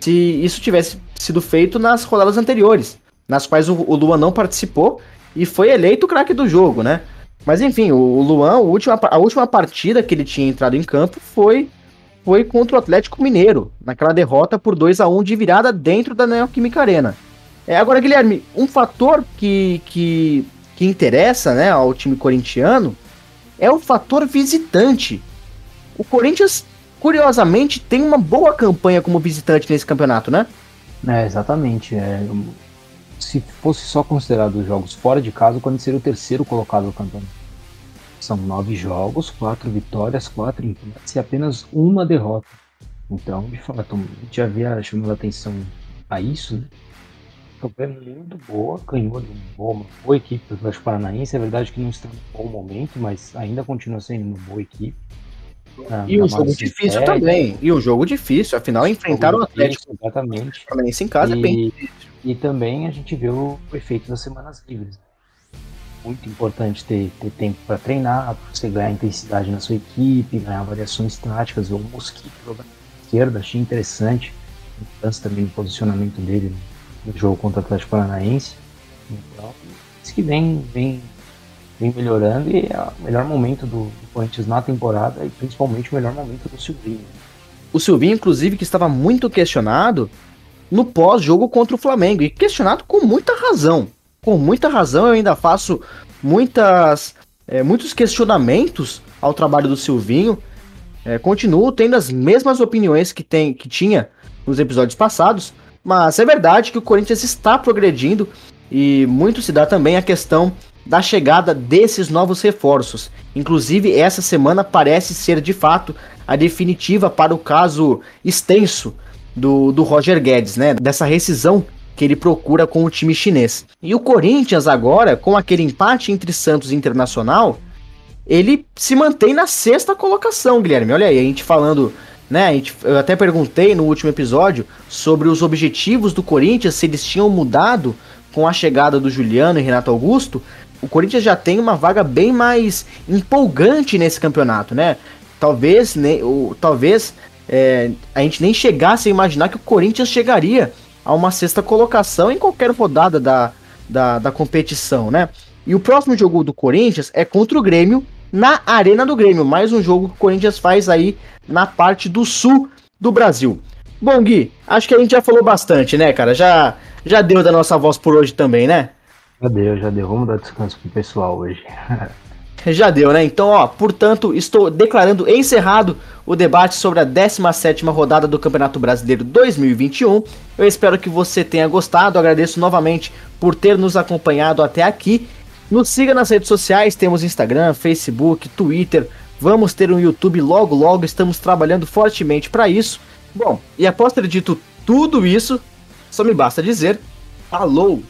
se isso tivesse sido feito nas rodadas anteriores, nas quais o, o Luan não participou e foi eleito o craque do jogo, né? Mas enfim, o, Luan, a última, a última partida que ele tinha entrado em campo foi foi contra o Atlético Mineiro, naquela derrota por 2 a 1 de virada dentro da Neoquímica Arena. É, agora, Guilherme, um fator que, que, que interessa né, ao time corintiano é o fator visitante. O Corinthians, curiosamente, tem uma boa campanha como visitante nesse campeonato, né? É, exatamente. É, se fosse só considerado os jogos fora de casa, o Corinthians seria o terceiro colocado no campeonato. São nove jogos, quatro vitórias, quatro empates e apenas uma derrota. Então, de fato, a gente já havia chamado atenção a isso, né? Campanha muito boa, ganhou de uma boa, equipe do Atlético Paranaense. É verdade que não está no bom momento, mas ainda continua sendo uma boa equipe. Na, e um jogo difícil também. E um jogo difícil, afinal, enfrentar o Atlético exatamente. Paranaense em casa e, é bem difícil. E também a gente viu o efeito das semanas livres. Muito importante ter, ter tempo para treinar, você ganhar intensidade na sua equipe, ganhar variações táticas. O Mosquito na esquerda, achei interessante. Mudança também no posicionamento dele no jogo contra o Atlético Paranaense. Então, isso que vem, vem, vem melhorando e é o melhor momento do, do Corinthians na temporada e principalmente o melhor momento do Silvinho. O Silvinho, inclusive, que estava muito questionado no pós-jogo contra o Flamengo e questionado com muita razão com muita razão, eu ainda faço muitas, é, muitos questionamentos ao trabalho do Silvinho. É, continuo tendo as mesmas opiniões que, tem, que tinha nos episódios passados, mas é verdade que o Corinthians está progredindo e muito se dá também a questão da chegada desses novos reforços. Inclusive, essa semana parece ser de fato a definitiva para o caso extenso do, do Roger Guedes, né? Dessa rescisão que ele procura com o time chinês. E o Corinthians agora, com aquele empate entre Santos e Internacional, ele se mantém na sexta colocação, Guilherme. Olha aí, a gente falando, né? Gente, eu até perguntei no último episódio sobre os objetivos do Corinthians, se eles tinham mudado com a chegada do Juliano e Renato Augusto. O Corinthians já tem uma vaga bem mais empolgante nesse campeonato, né? Talvez, né, ou, talvez é, a gente nem chegasse a imaginar que o Corinthians chegaria a uma sexta colocação em qualquer rodada da, da, da competição, né? E o próximo jogo do Corinthians é contra o Grêmio na Arena do Grêmio. Mais um jogo que o Corinthians faz aí na parte do sul do Brasil. Bom, Gui, acho que a gente já falou bastante, né, cara? Já, já deu da nossa voz por hoje também, né? Já deu, já deu. Vamos dar descanso pro pessoal hoje. Já deu, né? Então, ó, portanto, estou declarando encerrado o debate sobre a 17ª rodada do Campeonato Brasileiro 2021. Eu espero que você tenha gostado. Agradeço novamente por ter nos acompanhado até aqui. Nos siga nas redes sociais, temos Instagram, Facebook, Twitter. Vamos ter um YouTube logo logo, estamos trabalhando fortemente para isso. Bom, e após ter dito tudo isso, só me basta dizer: falou!